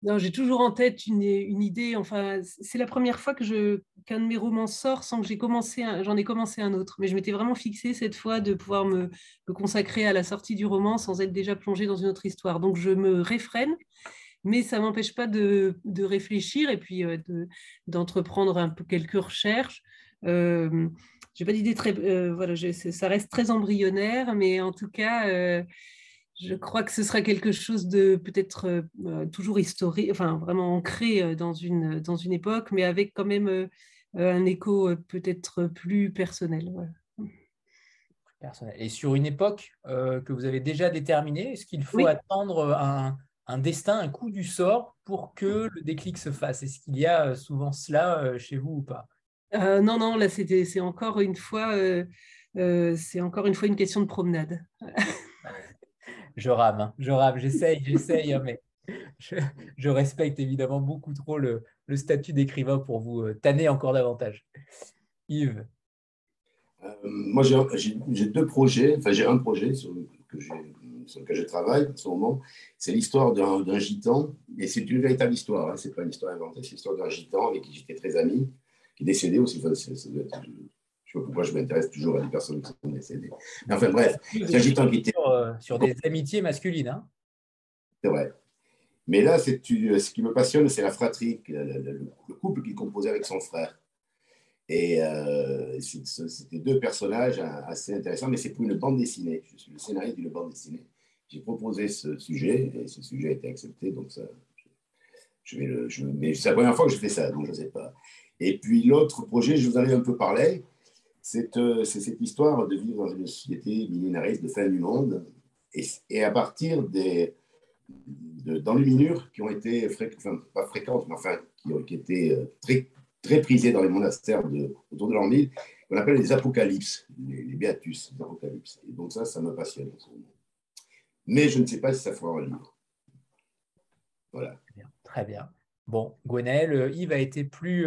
Non, j'ai toujours en tête une, idée. Enfin, c'est la première fois que je qu'un de mes romans sort sans que j'ai commencé, j'en ai commencé un autre. Mais je m'étais vraiment fixée cette fois de pouvoir me, consacrer à la sortie du roman sans être déjà plongée dans une autre histoire. Donc je me réfrène, mais ça m'empêche pas de, réfléchir et puis euh, d'entreprendre un quelques recherches. Euh, j'ai pas d'idée très, euh, voilà, ça reste très embryonnaire, mais en tout cas. Euh, je crois que ce sera quelque chose de peut-être euh, toujours historique, enfin vraiment ancré dans une, dans une époque, mais avec quand même un écho peut-être plus personnel. personnel. Et sur une époque que vous avez déjà déterminée, est-ce qu'il faut attendre un, un, destin, un coup du sort pour que le déclic se fasse? Est-ce qu'il y a souvent cela chez vous ou pas? Non, non, là c'est encore une fois, c'est encore une fois une question de promenade. je rame, hein. je rame, j'essaye, j'essaye, hein, mais je, respecte évidemment beaucoup trop le, statut d'écrivain pour vous euh, tanner encore davantage. Yves euh, Moi, j'ai deux projets, enfin j'ai un projet sur, lequel je travaille en ce moment. C'est l'histoire d'un gitan, et c'est une véritable histoire, hein. c'est pas une histoire inventée, c'est l'histoire d'un gitan avec qui j'étais très ami, qui est décédé aussi. Je ne sais pas pourquoi je m'intéresse toujours à des personnes qui sont décédées. Mais enfin bref, c'est un gitan qui était. Euh, sur, des amitiés masculines. Hein c'est vrai. Mais là, ce qui me passionne, c'est la fratrie, le, couple qu'il composait avec son frère. Et euh, c'était deux personnages assez intéressants, mais c'est pour une bande dessinée. Je suis le scénariste d'une bande dessinée. J'ai proposé ce sujet et ce sujet a été accepté, donc ça, je vais le, mais c'est la première fois que je fais ça, donc je ne sais pas. Et puis l'autre projet, je vous en ai un peu parlé, euh, c'est cette histoire de vivre dans une société millénariste de fin du monde et, à partir des d'enluminures qui ont été enfin, pas fréquentes, mais enfin qui ont été euh, très, très prisées dans les monastères de, autour de 1000, qu'on appelle les apocalypses, les, les béatus, les apocalypses. Et donc ça, ça me passionne. Mais je ne sais pas si ça fera un livre. Voilà. Très bien. Bon, Gwenaël, euh, Yves a été plus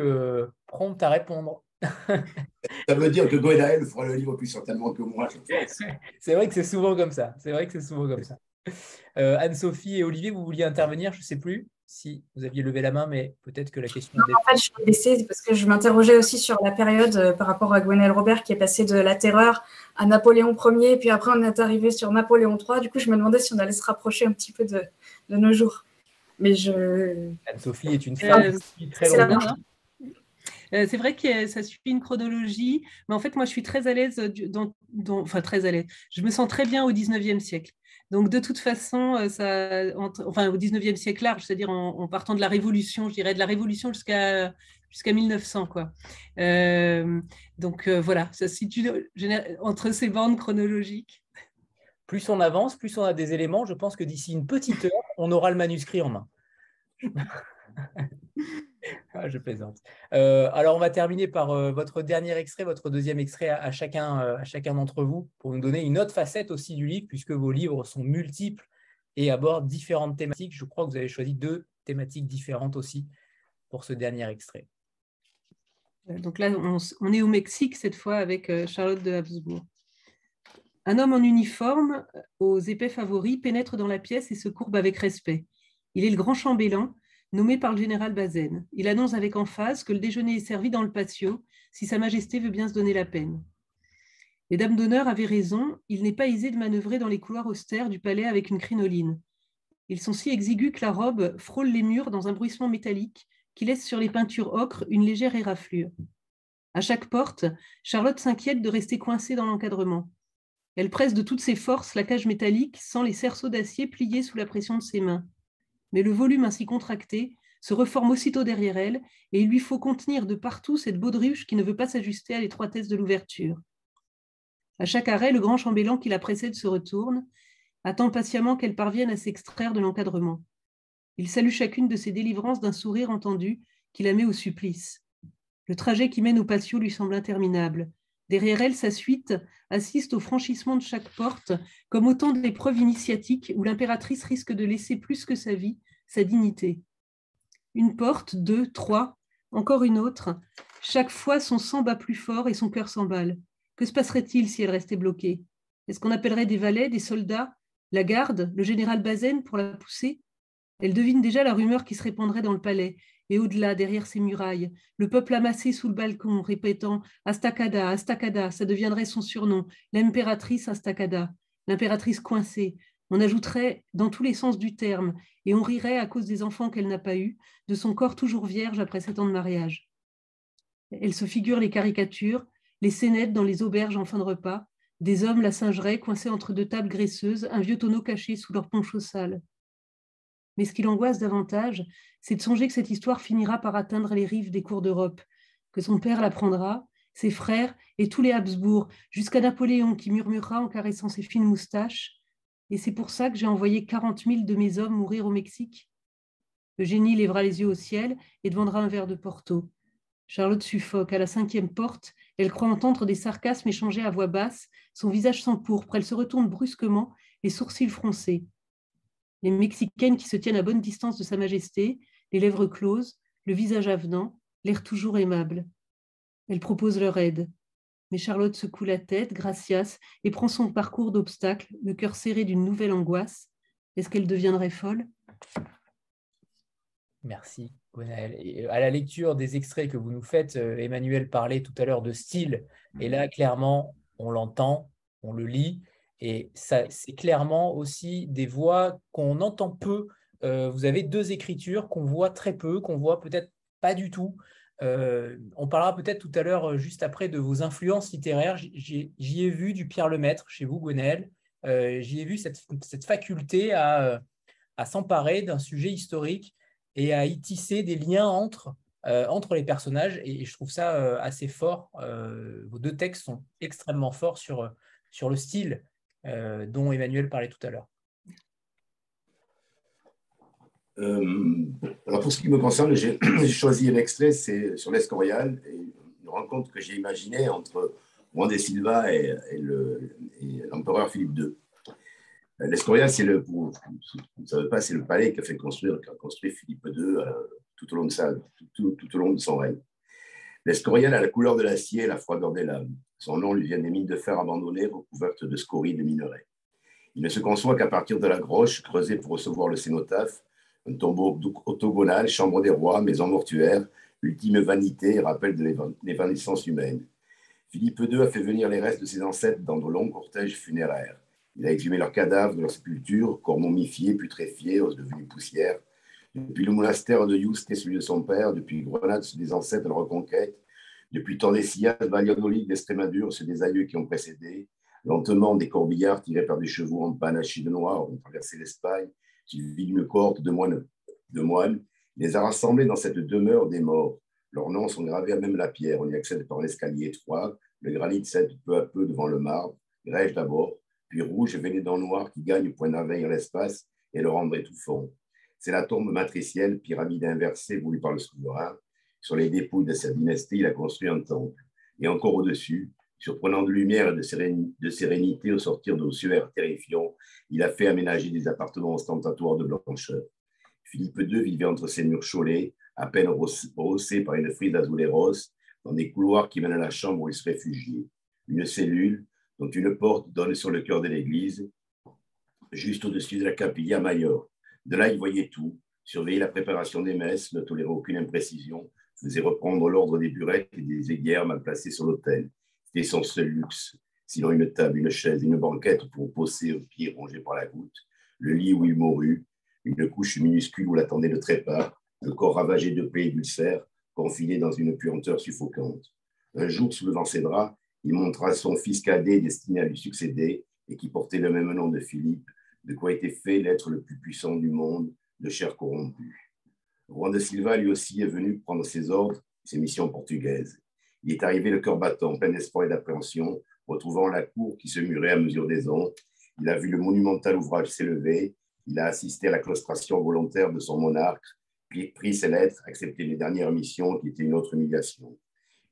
prompt à répondre. ça veut dire que Gwenaël fera le livre plus certainement que moi. C'est vrai que c'est souvent comme ça. C'est vrai que c'est souvent comme ça. Euh, Anne-Sophie et Olivier, vous vouliez intervenir? Je ne sais plus si vous aviez levé la main, mais peut-être que la question. Non, en fait, je suis baissée parce que je m'interrogeais aussi sur la période euh, par rapport à Gwenaël Robert qui est passé de la terreur à Napoléon Ier, puis après on est arrivé sur Napoléon III. Du coup, je me demandais si on allait se rapprocher un petit peu de, nos jours. Mais je. Anne-Sophie est une femme euh, très loin. Euh, c'est vrai que ça suit une chronologie, mais en fait, moi, je suis très à l'aise, dans, enfin très à l'aise. Je me sens très bien au 19e siècle. Donc, de toute façon, euh, ça, enfin, au 19e siècle large, c'est-à-dire en, partant de la Révolution, je dirais de la Révolution jusqu'à jusqu'à 1900. Quoi. Euh, donc, voilà, ça se situe entre ces bandes chronologiques. Plus on avance, plus on a des éléments. Je pense que d'ici une petite heure, on aura le manuscrit en main. Ah, je plaisante. Euh, alors, on va terminer par euh, votre dernier extrait, votre deuxième extrait à, chacun, euh, à chacun d'entre vous, pour nous donner une autre facette aussi du livre, puisque vos livres sont multiples et abordent différentes thématiques. Je crois que vous avez choisi deux thématiques différentes aussi pour ce dernier extrait. Donc là, on, est au Mexique cette fois avec Charlotte de Habsbourg. Un homme en uniforme, aux épais favoris, pénètre dans la pièce et se courbe avec respect. Il est le grand chambellan, nommé par le général Bazaine. Il annonce avec emphase que le déjeuner est servi dans le patio, si Sa Majesté veut bien se donner la peine. Les dames d'honneur avaient raison, il n'est pas aisé de manœuvrer dans les couloirs austères du palais avec une crinoline. Ils sont si exigus que la robe frôle les murs dans un bruissement métallique qui laisse sur les peintures ocre une légère éraflure. À chaque porte, Charlotte s'inquiète de rester coincée dans l'encadrement. Elle presse de toutes ses forces la cage métallique sans les cerceaux d'acier pliés sous la pression de ses mains mais le volume ainsi contracté se reforme aussitôt derrière elle, et il lui faut contenir de partout cette baudruche qui ne veut pas s'ajuster à l'étroitesse de l'ouverture. À chaque arrêt, le grand chambellan qui la précède se retourne, attend patiemment qu'elle parvienne à s'extraire de l'encadrement. Il salue chacune de ses délivrances d'un sourire entendu qui la met au supplice. Le trajet qui mène au patio lui semble interminable. Derrière elle, sa suite assiste au franchissement de chaque porte, comme autant d'épreuves initiatiques où l'impératrice risque de laisser plus que sa vie, sa dignité. Une porte, deux, trois, encore une autre. Chaque fois, son sang bat plus fort et son cœur s'emballe. Que se passerait-il si elle restait bloquée? Est-ce qu'on appellerait des valets, des soldats, la garde, le général Bazaine pour la pousser? Elle devine déjà la rumeur qui se répandrait dans le palais, et au-delà, derrière ces murailles, le peuple amassé sous le balcon, répétant Astacada, Astacada, ça deviendrait son surnom, l'impératrice Astacada, l'impératrice coincée. On ajouterait dans tous les sens du terme, et on rirait à cause des enfants qu'elle n'a pas eus, de son corps toujours vierge après sept ans de mariage. Elle se figure les caricatures, les scénettes dans les auberges en fin de repas, des hommes la singeraient coincés entre deux tables graisseuses, un vieux tonneau caché sous leur poncho sale. Mais ce qui l'angoisse davantage, c'est de songer que cette histoire finira par atteindre les rives des cours d'Europe, que son père l'apprendra, ses frères et tous les Habsbourg, jusqu'à Napoléon qui murmurera en caressant ses fines moustaches Et c'est pour ça que j'ai envoyé quarante mille de mes hommes mourir au Mexique. Eugénie lèvera les yeux au ciel et demandera un verre de Porto. Charlotte suffoque. À la cinquième porte, elle croit entendre des sarcasmes échangés à voix basse. Son visage s'empourpre. Elle se retourne brusquement, les sourcils froncés les Mexicaines qui se tiennent à bonne distance de Sa Majesté, les lèvres closes, le visage avenant, l'air toujours aimable. Elle propose leur aide. Mais Charlotte secoue la tête, gracias, et prend son parcours d'obstacles, le cœur serré d'une nouvelle angoisse. Est-ce qu'elle deviendrait folle? Merci, Gwenaël. Euh, à la lecture des extraits que vous nous faites, euh, Emmanuel parlait tout à l'heure de style, et là, clairement, on l'entend, on le lit, et c'est clairement aussi des voix qu'on entend peu. Euh, vous avez deux écritures qu'on voit très peu, qu'on voit peut-être pas du tout. Euh, on parlera peut-être tout à l'heure, euh, juste après, de vos influences littéraires. J'y ai vu du Pierre Lemaître chez vous, Gwenaël. J'y ai vu cette, faculté à, s'emparer d'un sujet historique et à y tisser des liens entre, les personnages. Et, je trouve ça assez fort. vos deux textes sont extrêmement forts sur le style euh, dont Emmanuel parlait tout à l'heure euh, alors pour ce qui me concerne, j'ai choisi un extrait, c'est sur l'Escorial, une rencontre que j'ai imaginée entre Juan de Silva et, l'empereur Philippe II. Euh, L'Escorial, c'est le, vous ne savez pas, c'est le palais qu'a fait construire, construit Philippe II tout au long de sa, tout, tout, au long de son règne. L'Escorial a la couleur de l'acier la froideur des lames. Son nom lui vient des mines de fer abandonnées recouvertes de scories de minerais. Il ne se conçoit qu'à partir de la groche creusée pour recevoir le cénotaphe, un tombeau octogonal, chambre des rois, maison mortuaire, ultime vanité et rappel de l'évanescence humaine. Philippe II a fait venir les restes de ses ancêtres dans de longs cortèges funéraires. Il a exhumé leurs cadavres de leurs sépultures, corps momifiés, putréfiés, os devenus poussière. Depuis le monastère de Yuste, celui de son père, depuis Grenade, des ancêtres de la Reconquête, depuis Tordesillas, Valladolid, d'Estrémadure, ceux des aïeux qui ont précédé, lentement des corbillards tirés par des chevaux en panache de noir ont traversé l'Espagne, suivi d'une cohorte de moines, de moines. Les a rassemblés dans cette demeure des morts. Leurs noms sont gravés à même la pierre. On y accède par l'escalier étroit. Le granit cède peu à peu devant le marbre, grège d'abord, puis rouge et dans noir qui gagne point en l'espace et le rendre étouffant. C'est la tombe matricielle, pyramide inversée voulue par le souverain, sur les dépouilles de sa dynastie, il a construit un temple. Et encore au-dessus, surprenant de lumière et de, sérénité au sortir d'ossuaires terrifiants, il a fait aménager des appartements ostentatoires de blancheur. Philippe II vivait entre ses murs chaulés, à peine rossés par une frise azuléros, dans des couloirs qui mènent à la chambre où il se réfugiait. Une cellule dont une porte donne sur le cœur de l'église, juste au-dessus de la capilla Mayor. De là, il voyait tout, surveillait la préparation des messes, ne tolérait aucune imprécision, faisait reprendre l'ordre des burettes et des aiguières mal placées sur l'autel. C'était son seul luxe, sinon une table, une chaise, une banquette pour poser aux pieds rongés par la goutte, le lit où il mourut, une couche minuscule où l'attendait le trépas, le corps ravagé de plaies et d'ulcères, confiné dans une puanteur suffocante. Un jour, soulevant ses bras, il montra son fils cadet destiné à lui succéder et qui portait le même nom de Philippe, de quoi était fait l'être le plus puissant du monde, de chair corrompue. Juan de Silva, lui aussi, est venu prendre ses ordres, ses missions portugaises. Il est arrivé le cœur battant, plein d'espoir et d'appréhension, retrouvant la cour qui se murait à mesure des ans. Il a vu le monumental ouvrage s'élever. Il a assisté à la claustration volontaire de son monarque, pris ses lettres, accepté les dernières missions qui étaient une autre humiliation.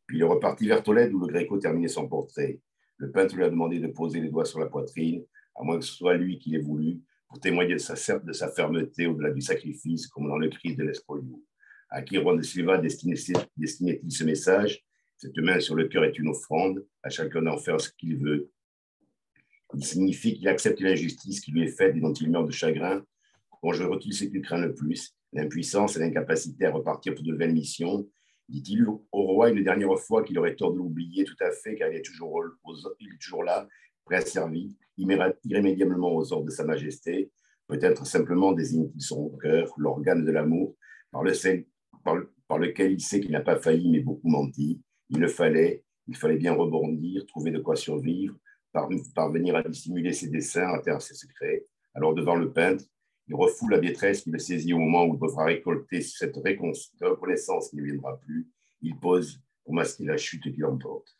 Puis il est reparti vers Tolède où le Gréco terminait son portrait. Le peintre lui a demandé de poser les doigts sur la poitrine, à moins que ce soit lui qui l'ait voulu, pour témoigner de sa, de sa fermeté au-delà du sacrifice, comme dans le cri de l'espolio. À qui Juan de Silva destinait-il ce message? Cette main sur le cœur est une offrande, à chacun d'en faire ce qu'il veut. Il signifie qu'il accepte l'injustice qui lui est faite et dont il meurt de chagrin. Conjure-t-il ce qu'il craint le plus L'impuissance et l'incapacité à repartir pour de nouvelles missions Dit-il au roi une dernière fois qu'il aurait tort de l'oublier tout à fait, car il est toujours là, servir irrémédiablement aux ordres de Sa Majesté Peut-être simplement désigne-t-il son cœur, l'organe de l'amour, par lequel il sait qu'il n'a pas failli mais beaucoup menti. Il le fallait, il fallait bien rebondir, trouver de quoi survivre, parvenir à dissimuler ses desseins, à taire ses secrets. Alors devant le peintre, il refoule la détresse qui le saisit au moment où il devra récolter cette reconnaissance qui ne viendra plus. Il pose pour masquer la chute qui l'emporte.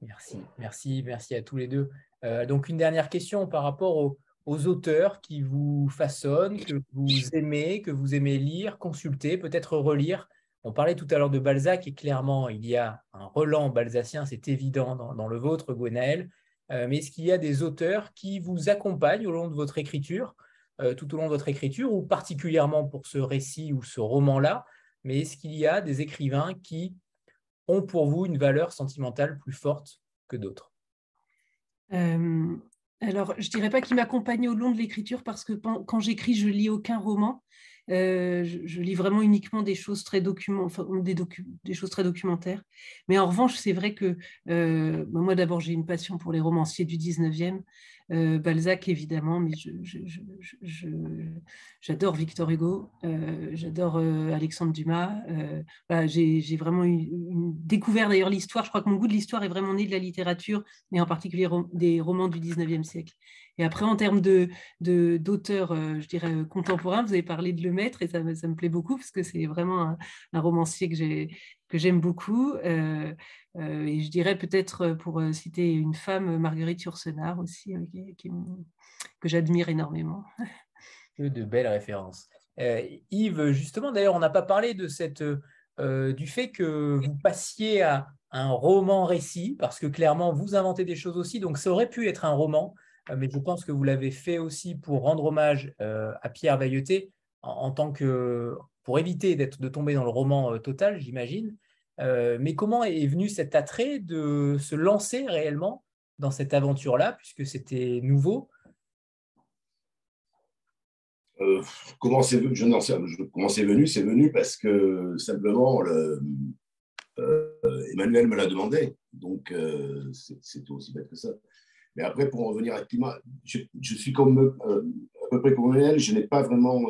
Merci, merci, merci à tous les deux. Euh, donc une dernière question par rapport aux, auteurs qui vous façonnent, que vous aimez, que vous aimez lire, consulter, peut-être relire. On parlait tout à l'heure de Balzac et clairement, il y a un relan balzacien, c'est évident dans, le vôtre, Gwenaël. Euh, mais est-ce qu'il y a des auteurs qui vous accompagnent au long de votre écriture, euh, tout au long de votre écriture, ou particulièrement pour ce récit ou ce roman-là Mais est-ce qu'il y a des écrivains qui ont pour vous une valeur sentimentale plus forte que d'autres euh, Alors, je ne dirais pas qu'ils m'accompagnent au long de l'écriture parce que quand j'écris, je lis aucun roman. Euh, je, lis vraiment uniquement des choses très document, des, choses très documentaires. Mais en revanche, c'est vrai que euh, bah, moi, d'abord, j'ai une passion pour les romanciers du 19e. Euh, Balzac, évidemment, mais j'adore Victor Hugo, j'adore Alexandre Dumas. j'ai vraiment découvert d'ailleurs l'histoire. Je crois que mon goût de l'histoire est vraiment né de la littérature, et en particulier des romans du 19e siècle. Et après, en termes de, d'auteurs, euh, je dirais, euh, contemporains, vous avez parlé de Lemaître et ça, ça me plaît beaucoup parce que c'est vraiment un, romancier que, j'ai, que j'aime beaucoup. Euh, et je dirais peut-être, pour citer une femme, Marguerite Yourcenar aussi, que j'admire énormément. De belles références. Yves, justement, d'ailleurs, on n'a pas parlé de cette, du fait que vous passiez à un roman-récit, parce que clairement, vous inventez des choses aussi, donc ça aurait pu être un roman. Euh, mais je pense que vous l'avez fait aussi pour rendre hommage euh, à Pierre Vailleté en, tant que pour éviter de tomber dans le roman euh, total, j'imagine. mais comment est venu cet attrait de se lancer réellement dans cette aventure-là, puisque c'était nouveau? Comment c'est venu, je comment c'est venu C'est venu parce que simplement Emmanuel me l'a demandé, donc c'est aussi bête que ça. Mais après, pour en revenir à climat, je, suis comme euh, à peu près comme elle, je n'ai pas vraiment,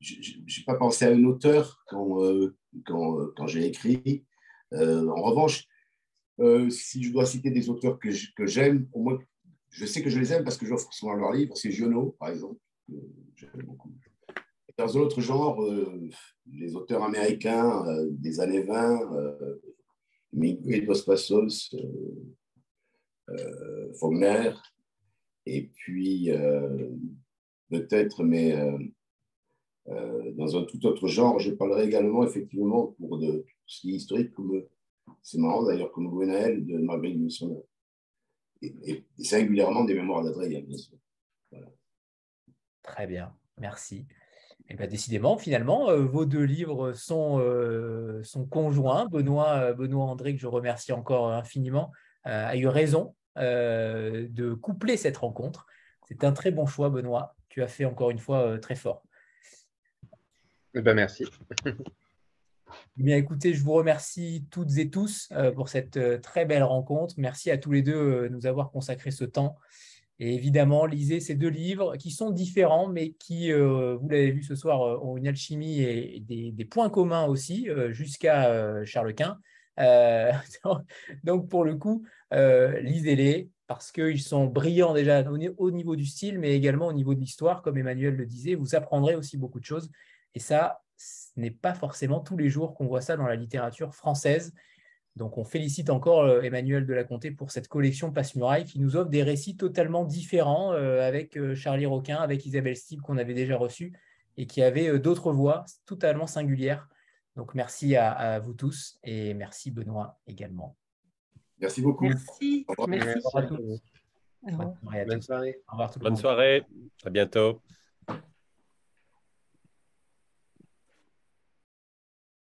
euh, je n'ai pas pensé à un auteur quand, euh, quand, quand j'ai écrit. en revanche, si je dois citer des auteurs que, j'aime, au moins, je sais que je les aime parce que j'offre souvent leurs livres. C'est Giono, par exemple, que j'aime beaucoup. Dans un autre genre, les auteurs américains des années 20, Miguel Dos Passos, euh, Faulkner, et puis euh, peut-être, mais euh, dans un tout autre genre, je parlerai également effectivement pour de ce qui est historique, comme c'est marrant d'ailleurs, comme Gwenaël de Marguerite Yourcenar. Et, et, singulièrement des mémoires d'Adrien, bien sûr. Très bien, merci. Et bien, décidément, finalement, vos deux livres sont, sont conjoints. Benoît, Benoît André, que je remercie encore infiniment, a eu raison euh, de coupler cette rencontre. C'est un très bon choix, Benoît. Tu as fait encore une fois euh, très fort. Eh ben, merci. Bien, écoutez, je vous remercie toutes et tous euh, pour cette très belle rencontre. Merci à tous les deux de nous avoir consacré ce temps. Et évidemment, lisez ces deux livres qui sont différents, mais qui, vous l'avez vu ce soir, ont une alchimie et des, points communs aussi, jusqu'à Charles Quint. donc, pour le coup, euh, lisez-les parce qu'ils sont brillants déjà au niveau du style, mais également au niveau de l'histoire, comme Emmanuel le disait, vous apprendrez aussi beaucoup de choses. Et ça, ce n'est pas forcément tous les jours qu'on voit ça dans la littérature française. Donc on félicite encore euh, Emmanuel de la Comté pour cette collection Passe-Muraille qui nous offre des récits totalement différents euh, avec Charlie Roquin, avec Isabelle Steve qu'on avait déjà reçu et qui avait d'autres voix totalement singulières. Donc, merci à, vous tous et merci Benoît également. Merci beaucoup. Merci. Au revoir. Merci. Au revoir à tous. Bonne soirée. Bonne soirée. À bientôt.